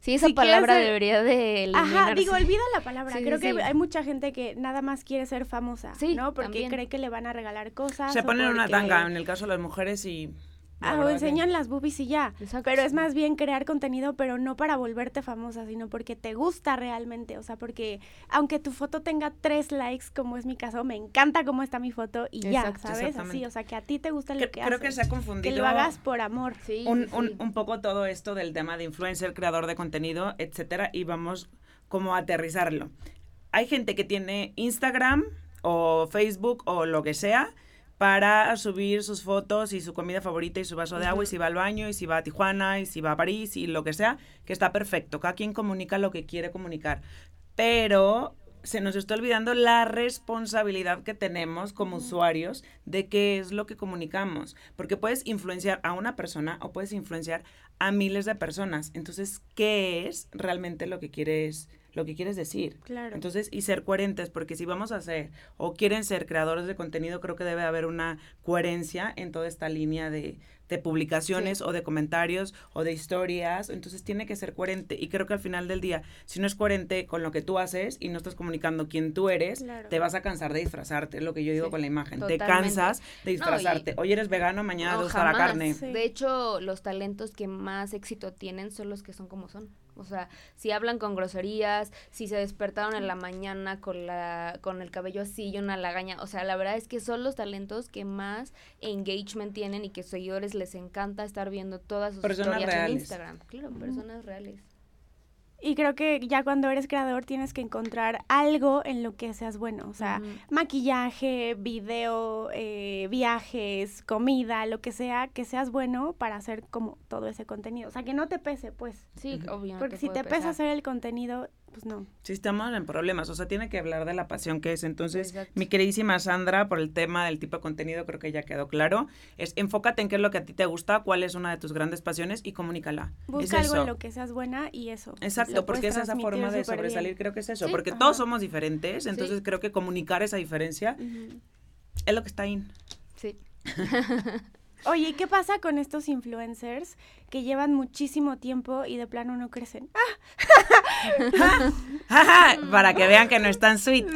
sí esa si palabra ser- debería de ajá, digo, olvida la palabra. Sí, creo sí, que sí. hay mucha gente que nada más quiere ser famosa, Sí, ¿no? Porque también. cree que le van a regalar cosas. Se ponen una porque- tanga, en el caso de las mujeres, y... la Ah, o que- enseñan las boobies y ya. Exacto. Pero es más bien crear contenido, pero no para volverte famosa, sino porque te gusta realmente. O sea, porque aunque tu foto tenga tres likes, como es mi caso, me encanta cómo está mi foto y ya, ¿sabes? Así, o sea, que a ti te gusta lo Cre- que creo que se ha confundido... Que lo hagas por amor. sí, un, sí, un- sí. un poco todo esto del tema de influencer, creador de contenido, etcétera, y vamos como a aterrizarlo. Hay gente que tiene Instagram o Facebook o lo que sea para subir sus fotos y su comida favorita y su vaso de agua y si va al baño y si va a Tijuana y si va a París y lo que sea, que está perfecto. Cada quien comunica lo que quiere comunicar. Pero se nos está olvidando la responsabilidad que tenemos como usuarios de qué es lo que comunicamos. Porque puedes influenciar a una persona o puedes influenciar a miles de personas. Entonces, ¿qué es realmente lo que quieres lo que quieres decir. Claro. Entonces, y ser coherentes, porque si vamos a ser o quieren ser creadores de contenido, creo que debe haber una coherencia en toda esta línea de, de publicaciones o de comentarios o de historias, entonces tiene que ser coherente. Y creo que al final del día, si no es coherente con lo que tú haces y no estás comunicando quién tú eres, Claro. te vas a cansar de disfrazarte, es lo que yo digo Sí, con la imagen. totalmente. Te cansas de y- disfrazarte. Hoy eres vegano, mañana No, te gusta la carne. Sí. De hecho, los talentos que más éxito tienen son los que son como son. O sea, si hablan con groserías, si se despertaron en la mañana con la con el cabello así y una lagaña, o sea, la verdad es que son los talentos que más engagement tienen y que seguidores les encanta estar viendo todas sus Personas historias en reales. Instagram. Claro, personas reales. Y creo que ya cuando eres creador tienes que encontrar algo en lo que seas bueno. O sea, maquillaje, video, eh, viajes, comida, lo que sea, que seas bueno para hacer como todo ese contenido. O sea, que no te pese, pues. Sí, obvio. no Porque si te pesa hacer el contenido, pues no. Sí, estamos en problemas, o sea, tiene que hablar de la pasión que es. Entonces, Exacto. mi queridísima Sandra, por el tema del tipo de contenido, creo que ya quedó claro. Es enfócate en qué es lo que a ti te gusta, cuál es una de tus grandes pasiones y comunícala. Busca es algo eso. en lo que seas buena y eso. Exacto, lo porque puedes es esa forma de bien. sobresalir, creo que es eso, Sí, porque ajá. todos somos diferentes, entonces Sí. creo que comunicar esa diferencia Ujú. es lo que está ahí. Sí. Oye, ¿y qué pasa con estos influencers que llevan muchísimo tiempo y de plano no crecen? ¡Ah! Para que vean que no es tan sweet.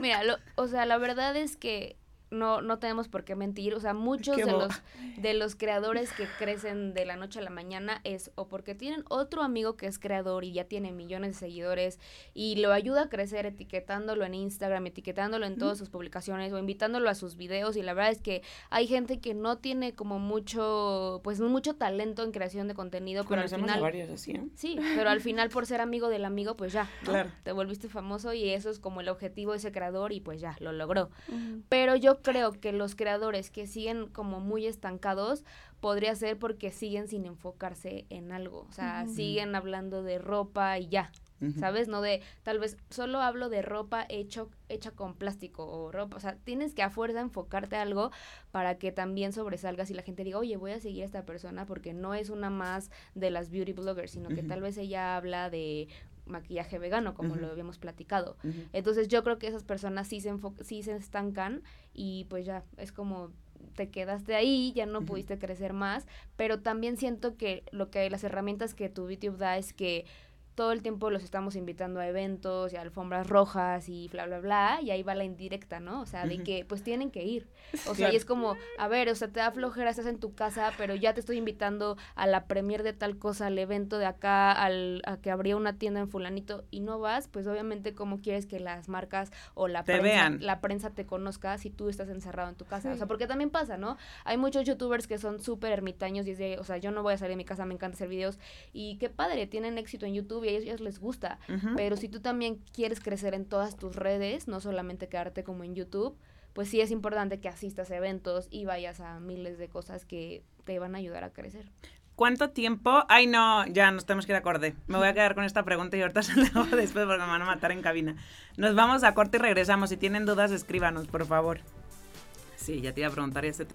Mira, lo- o sea, la verdad es que no, no tenemos por qué mentir. O sea, muchos Qué de boba. los, de los creadores que crecen de la noche a la mañana es o porque tienen otro amigo que es creador y ya tiene millones de seguidores y lo ayuda a crecer etiquetándolo en Instagram, etiquetándolo en todas sus publicaciones o invitándolo a sus videos. Y la verdad es que hay gente que no tiene como mucho, pues mucho talento en creación de contenido, pero al final... varios así, ¿eh? Sí, pero al final por ser amigo del amigo, pues ya, ¿no? Claro. te volviste famoso y eso es como el objetivo de ese creador y pues ya, lo logró. Pero yo creo que los creadores que siguen como muy estancados podría ser porque siguen sin enfocarse en algo, o sea, siguen hablando de ropa y ya. ¿Sabes? No de, tal vez solo hablo de ropa hecho, hecha con plástico o ropa, o sea, tienes que a fuerza enfocarte a algo para que también sobresalgas y la gente diga, oye, voy a seguir a esta persona porque no es una más de las beauty bloggers, sino que tal vez ella habla de maquillaje vegano, como lo habíamos platicado. Entonces yo creo que esas personas sí se, sí se estancan y pues ya es como te quedaste ahí, ya no pudiste crecer más, pero también siento que lo que las herramientas que tu YouTube da es que todo el tiempo los estamos invitando a eventos y a alfombras rojas y bla, bla, bla, y ahí va la indirecta, ¿no? O sea, de que pues tienen que ir. O sea, y es como, a ver, o sea, te da flojera, estás en tu casa, pero ya te estoy invitando a la premier de tal cosa, al evento de acá, al, a que abría una tienda en fulanito y no vas, pues obviamente cómo quieres que las marcas o la Te prensa, vean. la prensa te conozca si tú estás encerrado en tu casa. O sea, porque también pasa, ¿no? Hay muchos youtubers que son súper ermitaños y es de, o sea, yo no voy a salir de mi casa, me encanta hacer videos y qué padre, tienen éxito en YouTube y a ellos, ellos les gusta. Pero si tú también quieres crecer en todas tus redes, no solamente quedarte como en YouTube, pues sí es importante que asistas a eventos y vayas a miles de cosas que te van a ayudar a crecer. ¿Cuánto tiempo? Ay, no, ya nos tenemos que ir a corte. Me voy a quedar con esta pregunta y ahorita se la hago después porque me van a matar en cabina. Nos vamos a corte y regresamos. Si tienen dudas, escríbanos, por favor. Sí, ya te iba a preguntar este.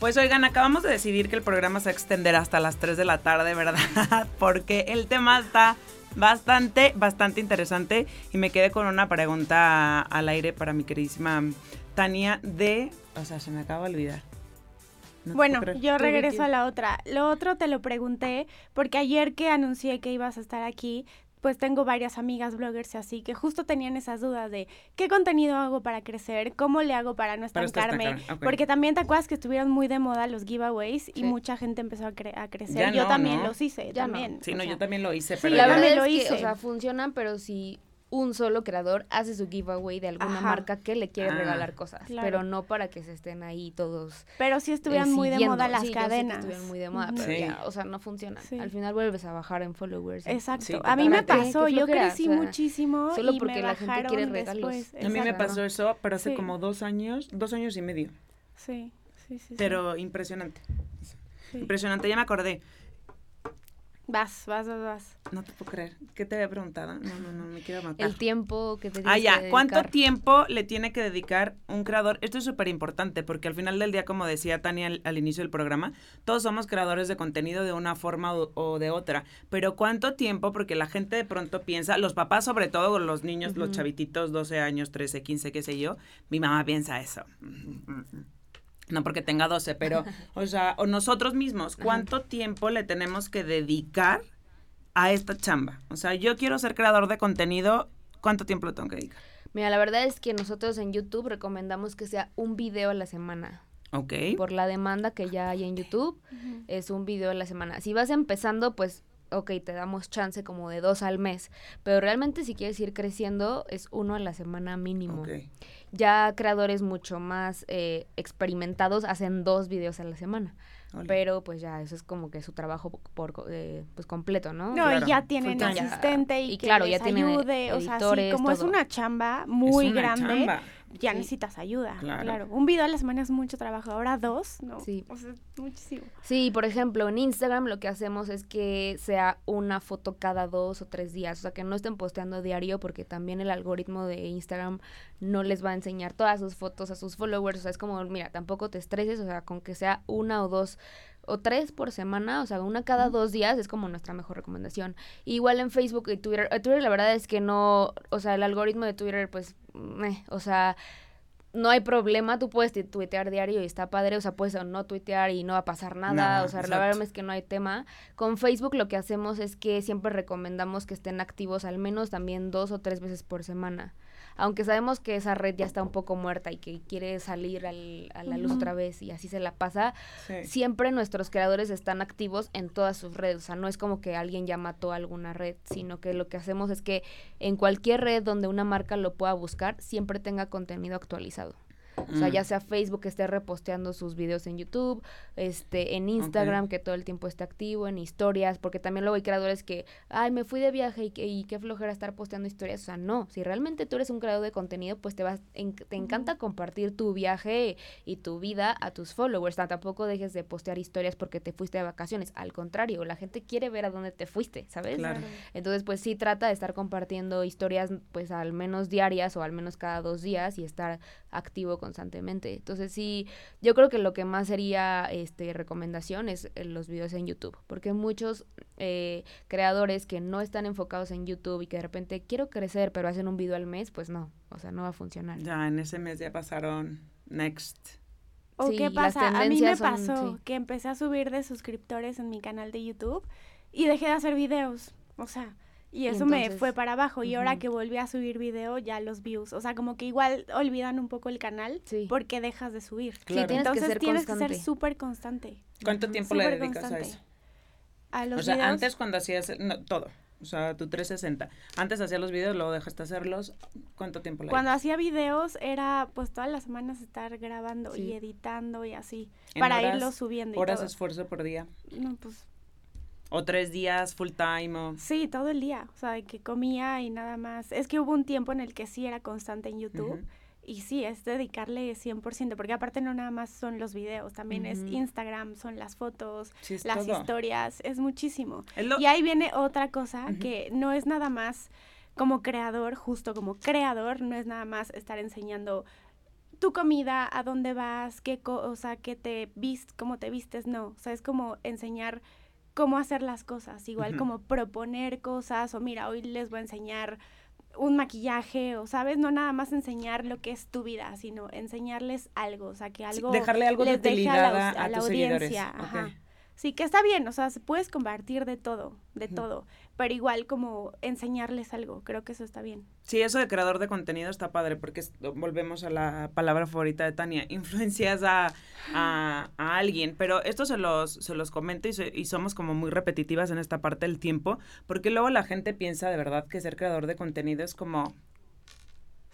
Pues oigan, acabamos de decidir que el programa se va a extender hasta las 3 de la tarde, ¿verdad? Porque el tema está bastante, bastante interesante y me quedé con una pregunta al aire para mi queridísima Tania de... O sea, se me acaba de olvidar. No Bueno, yo regreso a la otra. Lo otro te lo pregunté porque ayer que anuncié que ibas a estar aquí, pues tengo varias amigas bloggers y así que justo tenían esas dudas de qué contenido hago para crecer, cómo le hago para no Para estancarme, porque también te acuerdas que estuvieron muy de moda los giveaways y Sí. mucha gente empezó a, cre- a crecer. Ya yo no, también ¿no? los hice, Ya no. también. Sí, o no, sea, yo también lo hice, Sí, pero la ya- verdad lo que, hice. o sea, funcionan, pero si un solo creador hace su giveaway de alguna Ajá. marca que le quiere Ah. regalar cosas, Claro. pero no para que se estén ahí todos Pero sí eh, estuvieron muy de moda las Sí, yo sé que cadenas. estuvieron muy de moda, pero Sí. ya, o sea, no funcionan. Sí. Al final vuelves a bajar en followers. Exacto. Sí, a mí me pasó, yo crecí o sea, muchísimo solo y porque me la gente bajaron quiere regalos. después. A mí me pasó eso, pero hace Sí. como dos años, dos años y medio. Sí, sí, sí. sí. Pero impresionante. Sí. Impresionante, ya me acordé. Vas, vas, vas, vas. No te puedo creer. ¿Qué te había preguntado? No, no, no, me quiero matar. El tiempo que te Ah, ya. que ¿Cuánto tiempo le tiene que dedicar un creador? Esto es súper importante porque al final del día, como decía Tania al, al inicio del programa, todos somos creadores de contenido de una forma o, o de otra. Pero ¿cuánto tiempo? Porque la gente de pronto piensa, los papás sobre todo, los niños, los chavititos, 12 años, 13, 15, qué sé yo, mi mamá piensa eso. No porque tenga 12, pero, o sea, o nosotros mismos, ¿cuánto tiempo le tenemos que dedicar a esta chamba? O sea, yo quiero ser creador de contenido, ¿cuánto tiempo le tengo que dedicar? Mira, la verdad es que nosotros en YouTube recomendamos que sea un video a la semana. Ok. Por la demanda que ya hay en YouTube, es un video a la semana. Si vas empezando, pues, ok, te damos chance como de dos al mes. Pero realmente si quieres ir creciendo, es uno a la semana mínimo. Ya creadores mucho más eh, experimentados hacen dos videos a la semana. Pero pues ya, eso es como que su trabajo por, co- eh, pues completo, ¿no? No, Claro. y ya tienen asistente y, Y que claro, les ya tienen ayude, o sea, sí, como es una chamba muy Es una grande, chamba. Ya Sí. necesitas ayuda, Claro. claro. Un video a la semana es mucho trabajo, ahora dos, no, Sí. o sea, muchísimo. Sí, por ejemplo, en Instagram lo que hacemos es que sea una foto cada dos o tres días, o sea, que no estén posteando diario porque también el algoritmo de Instagram no les va a enseñar todas sus fotos a sus followers, o sea, es como, mira, tampoco te estreses, o sea, con que sea una o dos o tres por semana, o sea, una cada dos días es como nuestra mejor recomendación. Igual en Facebook y Twitter, eh, Twitter la verdad es que no, o sea, el algoritmo de Twitter, pues, meh, o sea, no hay problema, tú puedes tu- tuitear diario y está padre, o sea, puedes o no tuitear y no va a pasar nada, Nada, o sea, la verdad es que no hay tema. Con Facebook lo que hacemos es que siempre recomendamos que estén activos al menos también dos o tres veces por semana. Aunque sabemos que esa red ya está un poco muerta y que quiere salir al- a la luz otra vez y así se la pasa, Sí. siempre nuestros creadores están activos en todas sus redes. O sea, no es como que alguien ya mató alguna red, sino que lo que hacemos es que en cualquier red donde una marca lo pueda buscar, siempre tenga contenido actualizado. O sea, Mm. ya sea Facebook que esté reposteando sus videos en YouTube, este, en Instagram que todo el tiempo esté activo, en historias, porque también luego hay creadores que, ay, me fui de viaje y, que, y qué flojera estar posteando historias. O sea, no, si realmente tú eres un creador de contenido, pues te vas, en- te encanta compartir tu viaje y tu vida a tus followers. O sea, tampoco dejes de postear historias porque te fuiste de vacaciones. Al contrario, la gente quiere ver a dónde te fuiste, ¿sabes? Claro. Entonces, pues sí trata de estar compartiendo historias, pues al menos diarias o al menos cada dos días y estar activo constantemente. Entonces, sí, yo creo que lo que más sería este recomendación es eh, los videos en YouTube, porque muchos eh, creadores que no están enfocados en YouTube y que de repente quiero crecer, pero hacen un video al mes, pues no, o sea, no va a funcionar. Ya en ese mes ya pasaron Next. ¿O Sí, qué pasa? A mí me son- pasó sí. que empecé a subir de suscriptores en mi canal de YouTube y dejé de hacer videos, o sea, y Y eso me fue para abajo y ahora que volví a subir video ya los views, o sea, como que igual olvidan un poco el canal Sí. porque dejas de subir. Claro. tienes que Entonces ser tienes que ser súper constante. ¿Cuánto tiempo le dedicas constante. a eso? A los o sea, videos, antes cuando hacías no, todo, o sea, tu 360. Antes hacías los videos, luego dejaste hacerlos. ¿Cuánto tiempo le cuando hacía videos era pues todas las semanas estar grabando Sí. y editando y así En para horas- irlo subiendo y Horas todo. de esfuerzo por día. No, pues O tres días full time. O... Sí, todo el día, o sea, que comía y nada más. Es que hubo un tiempo en el que sí era constante en YouTube y sí, es dedicarle 100%, porque aparte no nada más son los videos, también es. Instagram, son las fotos, Sí, las todo. historias, es muchísimo. Es lo- Y ahí viene otra cosa que no es nada más como creador, justo como creador, no es nada más estar enseñando tu comida, a dónde vas, qué cosa, qué te vist, cómo te vistes, no, o sea, es como enseñar cómo hacer las cosas, igual como proponer cosas, o mira, hoy les voy a enseñar un maquillaje, o sabes, no nada más enseñar lo que es tu vida, sino enseñarles algo, o sea, que Sí, algo dejarle algo de les utilidad a, la, a, a la tus seguidores. audiencia, ajá. Sí, que está bien, o sea, se puedes compartir de todo, de todo, pero igual como enseñarles algo, creo que eso está bien. Sí, eso de creador de contenido está padre porque es- volvemos a la palabra favorita de Tania, influencias a, a, a alguien, pero esto se los, se los comento y, se- y somos como muy repetitivas en esta parte del tiempo, porque luego la gente piensa de verdad que ser creador de contenido es como,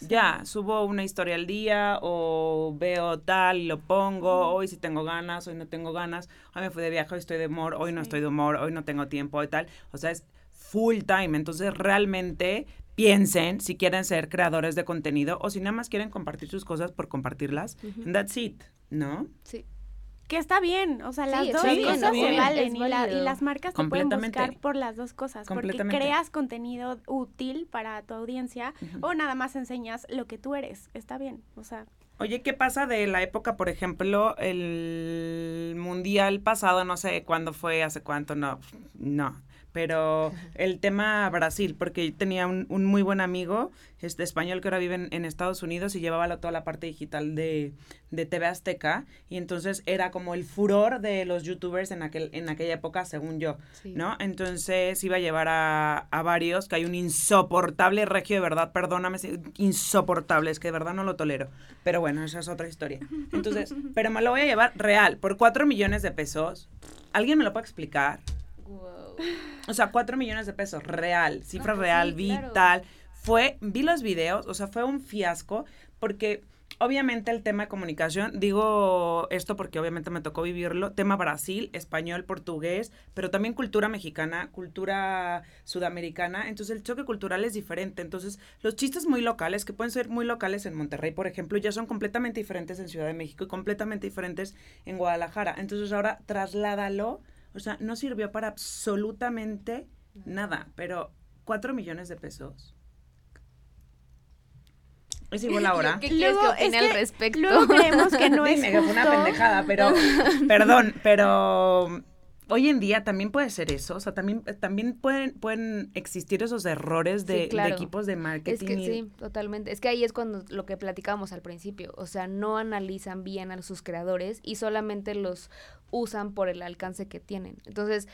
ya, subo una historia al día o veo tal y lo pongo, hoy sí tengo ganas, hoy no tengo ganas, hoy me fui de viaje, hoy estoy de humor, hoy no estoy de humor, hoy no tengo tiempo y tal. O sea, es full time. Entonces, realmente piensen si quieren ser creadores de contenido o si nada más quieren compartir sus cosas por compartirlas. And that's it, ¿no? Sí. que está bien, o sea, las Sí, dos bien, cosas bien. se valen y, la- y válido. las marcas te pueden buscar por las dos cosas, porque creas contenido útil para tu audiencia o nada más enseñas lo que tú eres, está bien, o sea, Oye, ¿qué pasa de la época, por ejemplo, el mundial pasado, no sé cuándo fue, hace cuánto, no, no, pero el tema Brasil, porque yo tenía un, un muy buen amigo, este español que ahora vive en, en Estados Unidos y llevaba la- toda la parte digital de, de TV Azteca, y entonces era como el furor de los youtubers en, aquel, en aquella época, según yo. Sí. ¿no? Entonces iba a llevar a, a varios, que hay un insoportable regio, de verdad, perdóname, insoportable, es que de verdad no lo tolero. Pero bueno, esa es otra historia. Entonces, pero me lo voy a llevar real, por cuatro millones de pesos. ¿Alguien me lo puede explicar? O sea, cuatro millones de pesos, real, cifra real, sí, vi claro. tal. Fue, vi los videos, o sea, fue un fiasco, porque obviamente el tema de comunicación, digo esto porque obviamente me tocó vivirlo, tema Brasil, español, portugués, pero también cultura mexicana, cultura sudamericana, entonces el choque cultural es diferente, entonces los chistes muy locales, que pueden ser muy locales en Monterrey, por ejemplo, ya son completamente diferentes en Ciudad de México y completamente diferentes en Guadalajara, entonces ahora trasládalo, o sea, no sirvió para absolutamente nada, pero cuatro millones de pesos. Es igual ahora. ¿Qué quieres que Luego, opine es al respecto? luego creemos que no es Dime que fue una pendejada, pero perdón, pero hoy en día también puede ser eso, o sea, también también pueden pueden existir esos errores de, Sí, claro. de equipos de marketing. Es que y- sí, totalmente. Es que ahí es cuando lo que platicábamos al principio, o sea, no analizan bien a sus creadores y solamente los usan por el alcance que tienen. Entonces,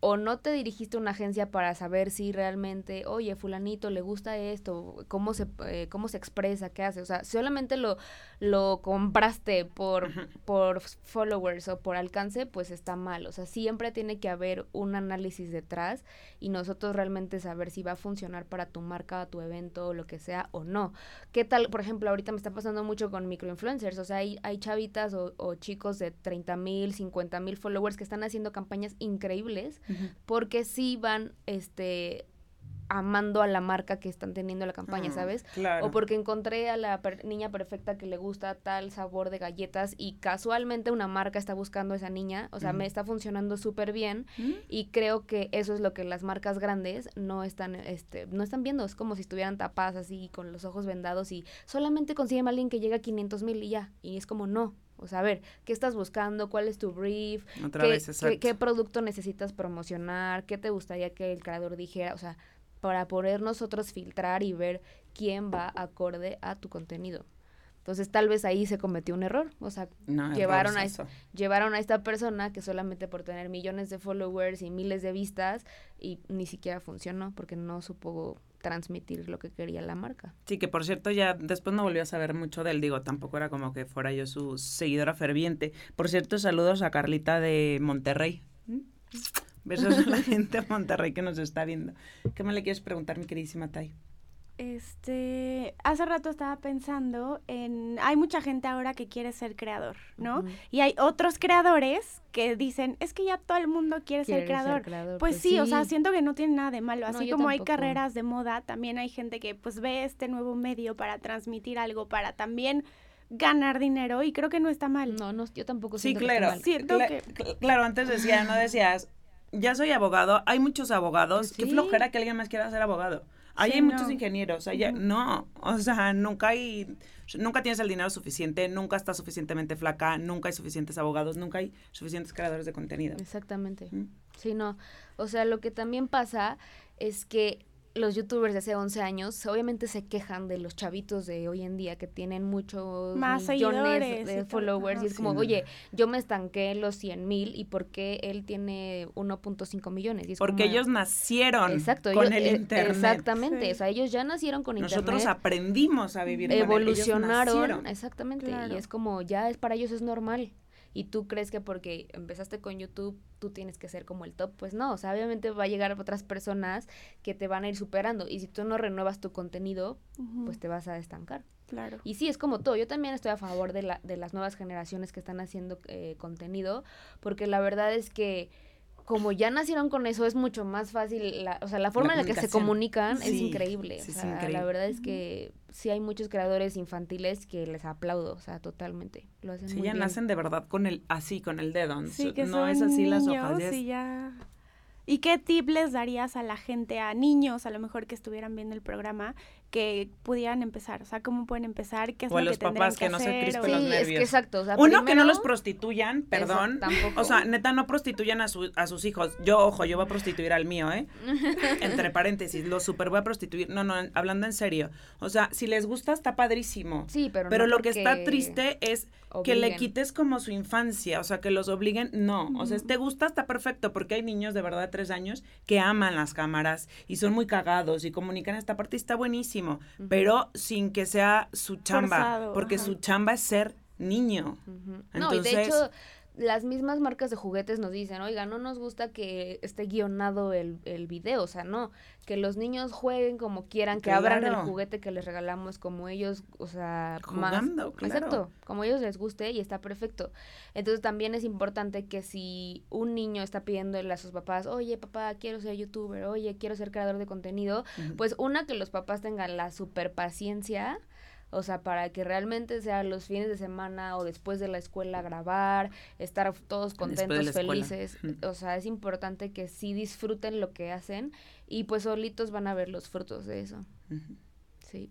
o no te dirigiste a una agencia para saber si realmente, oye, fulanito le gusta esto, cómo se eh, cómo se expresa, qué hace, o sea, solamente lo lo compraste por por followers o por alcance, pues está mal, o sea, siempre tiene que haber un análisis detrás y nosotros realmente saber si va a funcionar para tu marca, tu evento, lo que sea o no. ¿Qué tal, por ejemplo, ahorita me está pasando mucho con microinfluencers? O sea, hay, hay chavitas o, o chicos de 30 mil, 50 mil followers que están haciendo campañas increíbles Porque sí van, este amando a la marca que están teniendo la campaña, Ah, ¿sabes? Claro. O porque encontré a la per- niña perfecta que le gusta tal sabor de galletas y casualmente una marca está buscando a esa niña, o sea, me está funcionando súper bien ¿Mm? y creo que eso es lo que las marcas grandes no están, este, no están viendo. Es como si estuvieran tapadas así, con los ojos vendados y solamente consiguen a alguien que llega a 500 mil y ya. Y es como, no. O sea, a ver, ¿qué estás buscando? ¿Cuál es tu brief? Otra ¿Qué, vez, qué- exacto. qué producto necesitas promocionar? ¿Qué te gustaría que el creador dijera? O sea, para poder nosotros filtrar y ver quién va acorde a tu contenido. Entonces, tal vez ahí se cometió un error. O sea, No, llevaron a llevaron a esta persona que solamente por tener millones de followers y miles de vistas y ni siquiera funcionó porque no supo transmitir lo que quería la marca. Sí, que por cierto ya después no volví a saber mucho de él, digo, tampoco era como que fuera yo su seguidora ferviente. Por cierto, saludos a Carlita de Monterrey. Besos a la gente de Monterrey que nos está viendo. ¿Qué más le quieres preguntar, mi queridísima Tai? Este, hace rato estaba pensando en, hay mucha gente ahora que quiere ser creador, ¿no? Y hay otros creadores que dicen, es que ya todo el mundo quiere ser Quiere ser creador. creador, Pues sí, o sea, siento que no tiene nada de malo. Así como hay carreras de moda, también hay gente que pues ve este nuevo medio para transmitir algo, para también ganar dinero y creo que no está mal. No, no, yo tampoco Sí, siento que esté claro. mal. Siento Cla- que- cl- Claro, antes decía, no decías, ya soy abogado, hay muchos abogados, Pues qué sí. flojera que alguien más quiera ser abogado. Ahí Sí, hay muchos no. ingenieros, sea, ya- Ujú. no, o sea, nunca hay, nunca tienes el dinero suficiente, nunca estás suficientemente flaca, nunca hay suficientes abogados, nunca hay suficientes creadores de contenido. Exactamente. ¿Mm? Sí, no. O sea, lo que también pasa es que los youtubers de hace 11 años obviamente se quejan de los chavitos de hoy en día que tienen muchos Más millones de followers y es como, Sí, no. oye, yo me estanqué en los 100 mil y por qué él tiene 1.5 millones. Y es Porque como- ellos nacieron Exacto, con ellos- el eh, internet. Exactamente, Sí. o sea, ellos ya nacieron con Nosotros internet. aprendimos a vivir con él, evolucionaron, exactamente, Claro. y es como ya es para ellos es normal. Y tú crees que porque empezaste con YouTube tú tienes que ser como el top, pues no, o sea, obviamente va a llegar otras personas que te van a ir superando y si tú no renuevas tu contenido, pues te vas a estancar. claro. Y sí, es como todo, yo también estoy a favor de, la, de las nuevas generaciones que están haciendo eh, contenido, porque la verdad es que como ya nacieron con eso, es mucho más fácil, la, o sea, la forma en la que se comunican es increíble. o sea, La verdad es que sí hay muchos creadores infantiles que les aplaudo, o sea, totalmente. Lo hacen sí, ya nacen de verdad con el, así, con el dedo. Sí, que no es así las hojas. ya ¿Y qué tip les darías a la gente, a niños a lo mejor que estuvieran viendo el programa, que pudieran empezar? O sea, ¿cómo pueden empezar? ¿Qué es o a los papás que, no se crispen los nervios. Es que exacto. Uno, que no los prostituyan, perdón. tampoco. O sea, neta, no prostituyan a, su, a sus hijos. Yo, ojo, yo voy a prostituir al mío, ¿eh? Entre paréntesis, lo super voy a prostituir. No, no, hablando en serio. O sea, si les gusta, está padrísimo. Sí, pero Pero lo que está triste es que le quites como su infancia, o sea, que los obliguen, no, o sea, si te gusta, está perfecto, porque hay niños de verdad de tres años que aman las cámaras y son muy cagados y comunican esta parte y está buenísimo, pero sin que sea su chamba, porque su chamba es ser niño. no, y de hecho las mismas marcas de juguetes nos dicen, oiga, no nos gusta que esté guionado el, el video, o sea, no, que los niños jueguen como quieran, que abran el juguete que les regalamos como ellos, o sea, Jugando, más, exacto, como ellos les guste y está perfecto. Entonces también es importante que si un niño está pidiéndole a sus papás, oye, papá, quiero ser youtuber, oye, quiero ser creador de contenido, pues una que los papás tengan la super paciencia o sea, para que realmente sea los fines de semana o después de la escuela grabar, estar todos contentos, felices. O sea, es importante que sí disfruten lo que hacen y pues solitos van a ver los frutos de eso. Sí.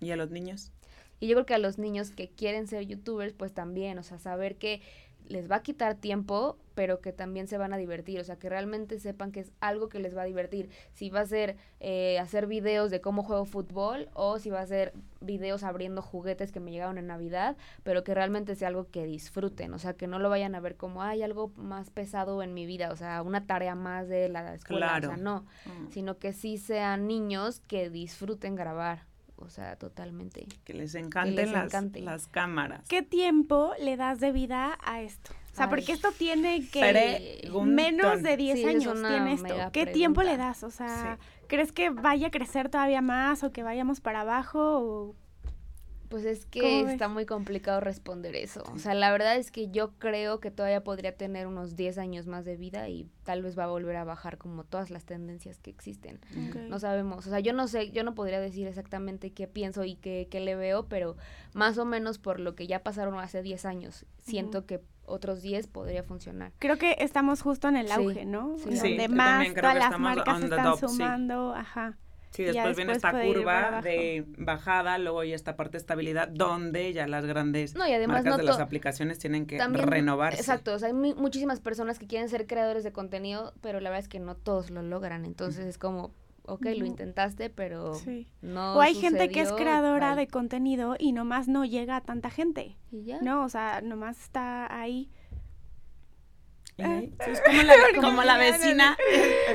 ¿Y a los niños? Y yo creo que a los niños que quieren ser youtubers, pues también, o sea, saber que les va a quitar tiempo, pero que también se van a divertir, o sea, que realmente sepan que es algo que les va a divertir. Si va a ser eh, hacer videos de cómo juego fútbol o si va a ser videos abriendo juguetes que me llegaron en Navidad, pero que realmente sea algo que disfruten, o sea, que no lo vayan a ver como, hay algo más pesado en mi vida, o sea, una tarea más de la escuela, o sea, no, mm. sino que sí sean niños que disfruten grabar o sea, totalmente. Que les encanten las, las, cámaras. ¿Qué tiempo le das de vida a esto? O sea, porque esto tiene que menos de 10 años tiene esto. ¿Qué tiempo le das? O sea, ¿crees que vaya a crecer todavía más o que vayamos para abajo o pues es que está muy complicado responder eso. O sea, la verdad es que yo creo que todavía podría tener unos 10 años más de vida y tal vez va a volver a bajar como todas las tendencias que existen. No sabemos. O sea, yo no sé, yo no podría decir exactamente qué pienso y qué, qué le veo, pero más o menos por lo que ya pasaron hace 10 años, siento que otros 10 podría funcionar. Creo que estamos justo en el auge, ¿no? Sí, Donde más todas las marcas están sumando, ajá. Sí, después, viene esta curva de bajada, luego y esta parte de estabilidad, donde ya las grandes no, y además marcas de las aplicaciones tienen que renovarse. Exacto, o sea, hay muchísimas personas que quieren ser creadores de contenido, pero la verdad es que no todos lo logran, entonces es como, ok, lo intentaste, pero no O hay gente que es creadora de contenido y nomás no llega a tanta gente, ¿Y ya? ¿no? O sea, nomás está ahí ¿Eh? Es como la, como la vecina,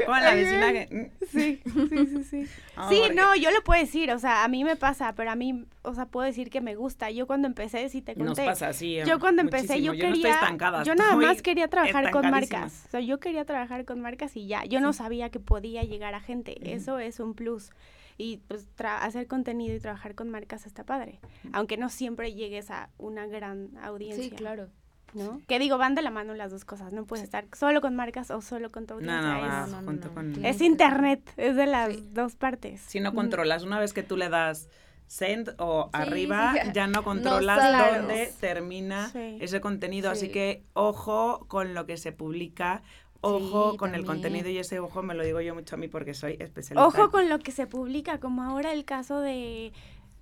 como la vecina que... Sí, sí, sí, sí. sí, no, yo lo puedo decir, o sea, a mí me pasa, pero a mí, o sea, puedo decir que me gusta. Yo cuando empecé, si te conté. Nos pasa así. Yo cuando empecé, yo, quería... yo nada más quería trabajar con marcas. O sea, yo quería trabajar con marcas y ya. Yo no sabía que podía llegar a gente. Eso es un plus y pues hacer contenido y trabajar con marcas está padre, aunque no siempre llegues a una gran audiencia. Sí, claro. ¿No? Que digo, van de la mano las dos cosas, no puedes estar solo con marcas o solo con tu audiencia. No, no, es, internet, es de las dos partes. Si no controlas, una vez que tú le das send o arriba, ya no controlas dónde termina ese contenido, así que ojo con lo que se publica, ojo con el contenido y ese ojo me lo digo yo mucho a mí porque soy especialista. Ojo con lo que se publica, como ahora el caso de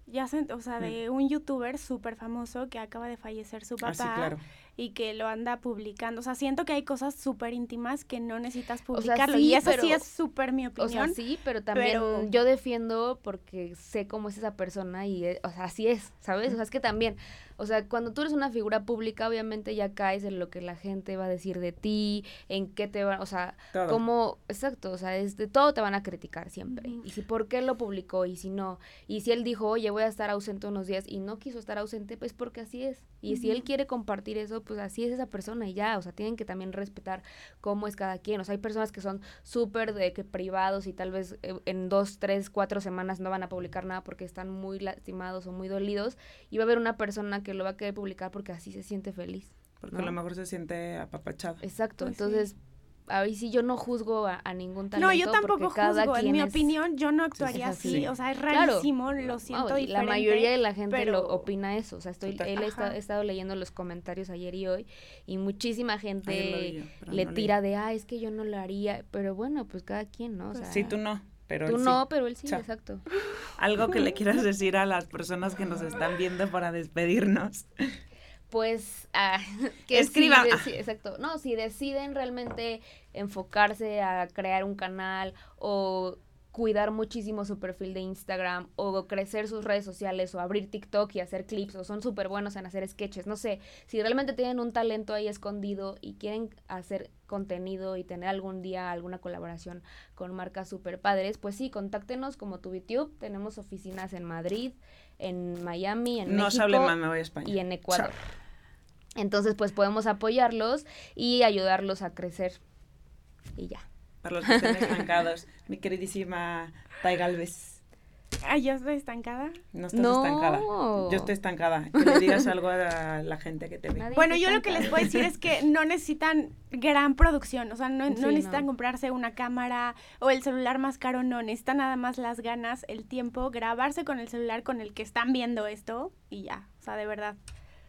ya o sea, de un youtuber súper famoso que acaba de fallecer su ah, papá. claro y que lo anda publicando. O sea, siento que hay cosas súper íntimas que no necesitas publicarlo. y eso sí es súper mi opinión. O sea, sí, pero también yo defiendo porque sé cómo es esa persona y, eh, o sea, así es, ¿sabes? O sea, es que también, o sea, cuando tú eres una figura pública, obviamente ya caes en lo que la gente va a decir de ti, en qué te va, o sea, como, exacto, o sea, es de todo te van a criticar siempre. Y si por qué lo publicó y si no, y si él dijo, oye, voy a estar ausente unos días y no quiso estar ausente, pues porque así es. Y si él quiere compartir eso, pues así es esa persona y ya, o sea, tienen que también respetar cómo es cada quien. O sea, hay personas que son súper de que privados y tal vez eh, en dos, tres, cuatro semanas no van a publicar nada porque están muy lastimados o muy dolidos y va a haber una persona que lo va a querer publicar porque así se siente feliz. Porque a lo mejor se siente apapachado. Exacto, pues entonces ahí sí yo no juzgo a, a ningún talento. No, yo tampoco cada juzgo. En mi es- opinión, yo no actuaría así. así. O sea, es Claro. rarísimo, lo siento No, y diferente. La mayoría de la gente pero- lo opina eso. O sea, estoy, Total. él está- Ajá. he estado leyendo los comentarios ayer y hoy y muchísima gente yo, le no leí. tira de, ah, es que yo no lo haría. Pero bueno, pues cada quien, ¿no? O Pues sea, Sí, tú no, pero Tú él sí. no, pero él sí, exacto. Algo que le quieras decir a las personas que nos están viendo para despedirnos. Pues ah, que Escriban. exacto. No, si deciden realmente enfocarse a crear un canal o cuidar muchísimo su perfil de Instagram o crecer sus redes sociales o abrir TikTok y hacer clips o son súper buenos en hacer sketches, no sé, si realmente tienen un talento ahí escondido y quieren hacer contenido y tener algún día alguna colaboración con marcas súper padres, pues sí, contáctenos como TubiTube, tenemos oficinas en Madrid, en Miami, en no México se hable más, me voy a España. y en Ecuador. Chao. Entonces, pues podemos apoyarlos y ayudarlos a crecer. Y ya. Para los que estén estancados, mi queridísima Tai Galvez. Ay, yo estoy estancada. No estás No. estancada. Yo estoy estancada. Que le digas algo a la gente que te ve. Nadie Bueno, yo lo que les puedo decir es que no necesitan gran producción, o sea, no, no necesitan no. comprarse una cámara o el celular más caro, no, necesitan nada más las ganas, el tiempo, grabarse con el celular con el que están viendo esto y ya, o sea, de verdad.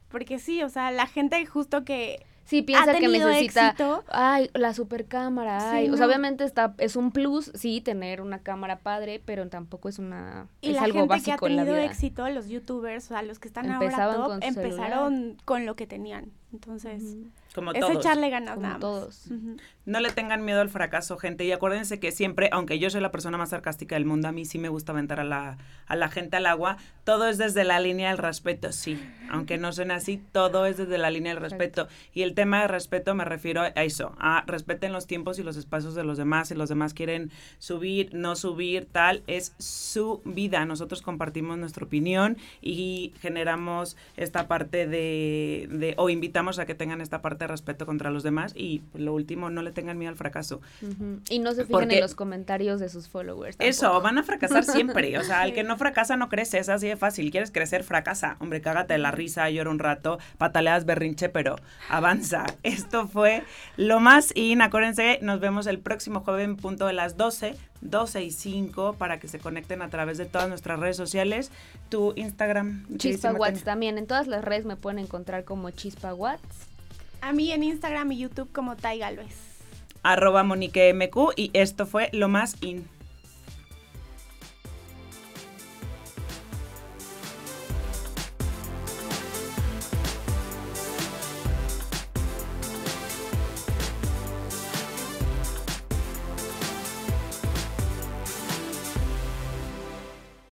Porque sí, o sea, la gente justo que Sí, piensa ha que necesita, éxito, ay, la super cámara, Sí, ay. O no. sea, obviamente está, es un plus, sí, tener una cámara padre, pero tampoco es una, y es la algo gente que ha básico en la tenido vida. éxito, los youtubers, o sea, los que están ahora top, empezaron con lo que tenían. Entonces. Como es todos. echarle ganas Como nada más. todos. Ujú. No le tengan miedo al fracaso, gente. Y acuérdense que siempre, aunque yo soy la persona más sarcástica del mundo, a mí sí me gusta aventar a la, a la gente al agua. Todo es desde la línea del respeto, sí. Aunque no suene así, todo es desde la línea del respeto. Y el tema de respeto me refiero a eso, a respeten los tiempos y los espacios de los demás. Si los demás quieren subir, no subir, tal, es su vida. Nosotros compartimos nuestra opinión y generamos esta parte de, de o invitamos a que tengan esta parte de respeto contra los demás. Y pues, lo último, no le tengan miedo al fracaso. Y no se fijen Porque- en los comentarios de sus followers. Eso, van a fracasar siempre. O sea, el que no fracasa no crece, es así de fácil. ¿Quieres crecer? Fracasa. Hombre, cágate de la risa, llora un rato, pataleas berrinche, pero avanza. Esto fue lo más in. Acuérdense, nos vemos el próximo jueves en punto de las 12, 12 y 5, para que se conecten a través de todas nuestras redes sociales. Tu Instagram. Chispa Watts Tania. también. En todas las redes me pueden encontrar como Chispa Watts. A mí en Instagram y YouTube como Tai Galvez. Arroba Monique MQ y esto fue lo más in.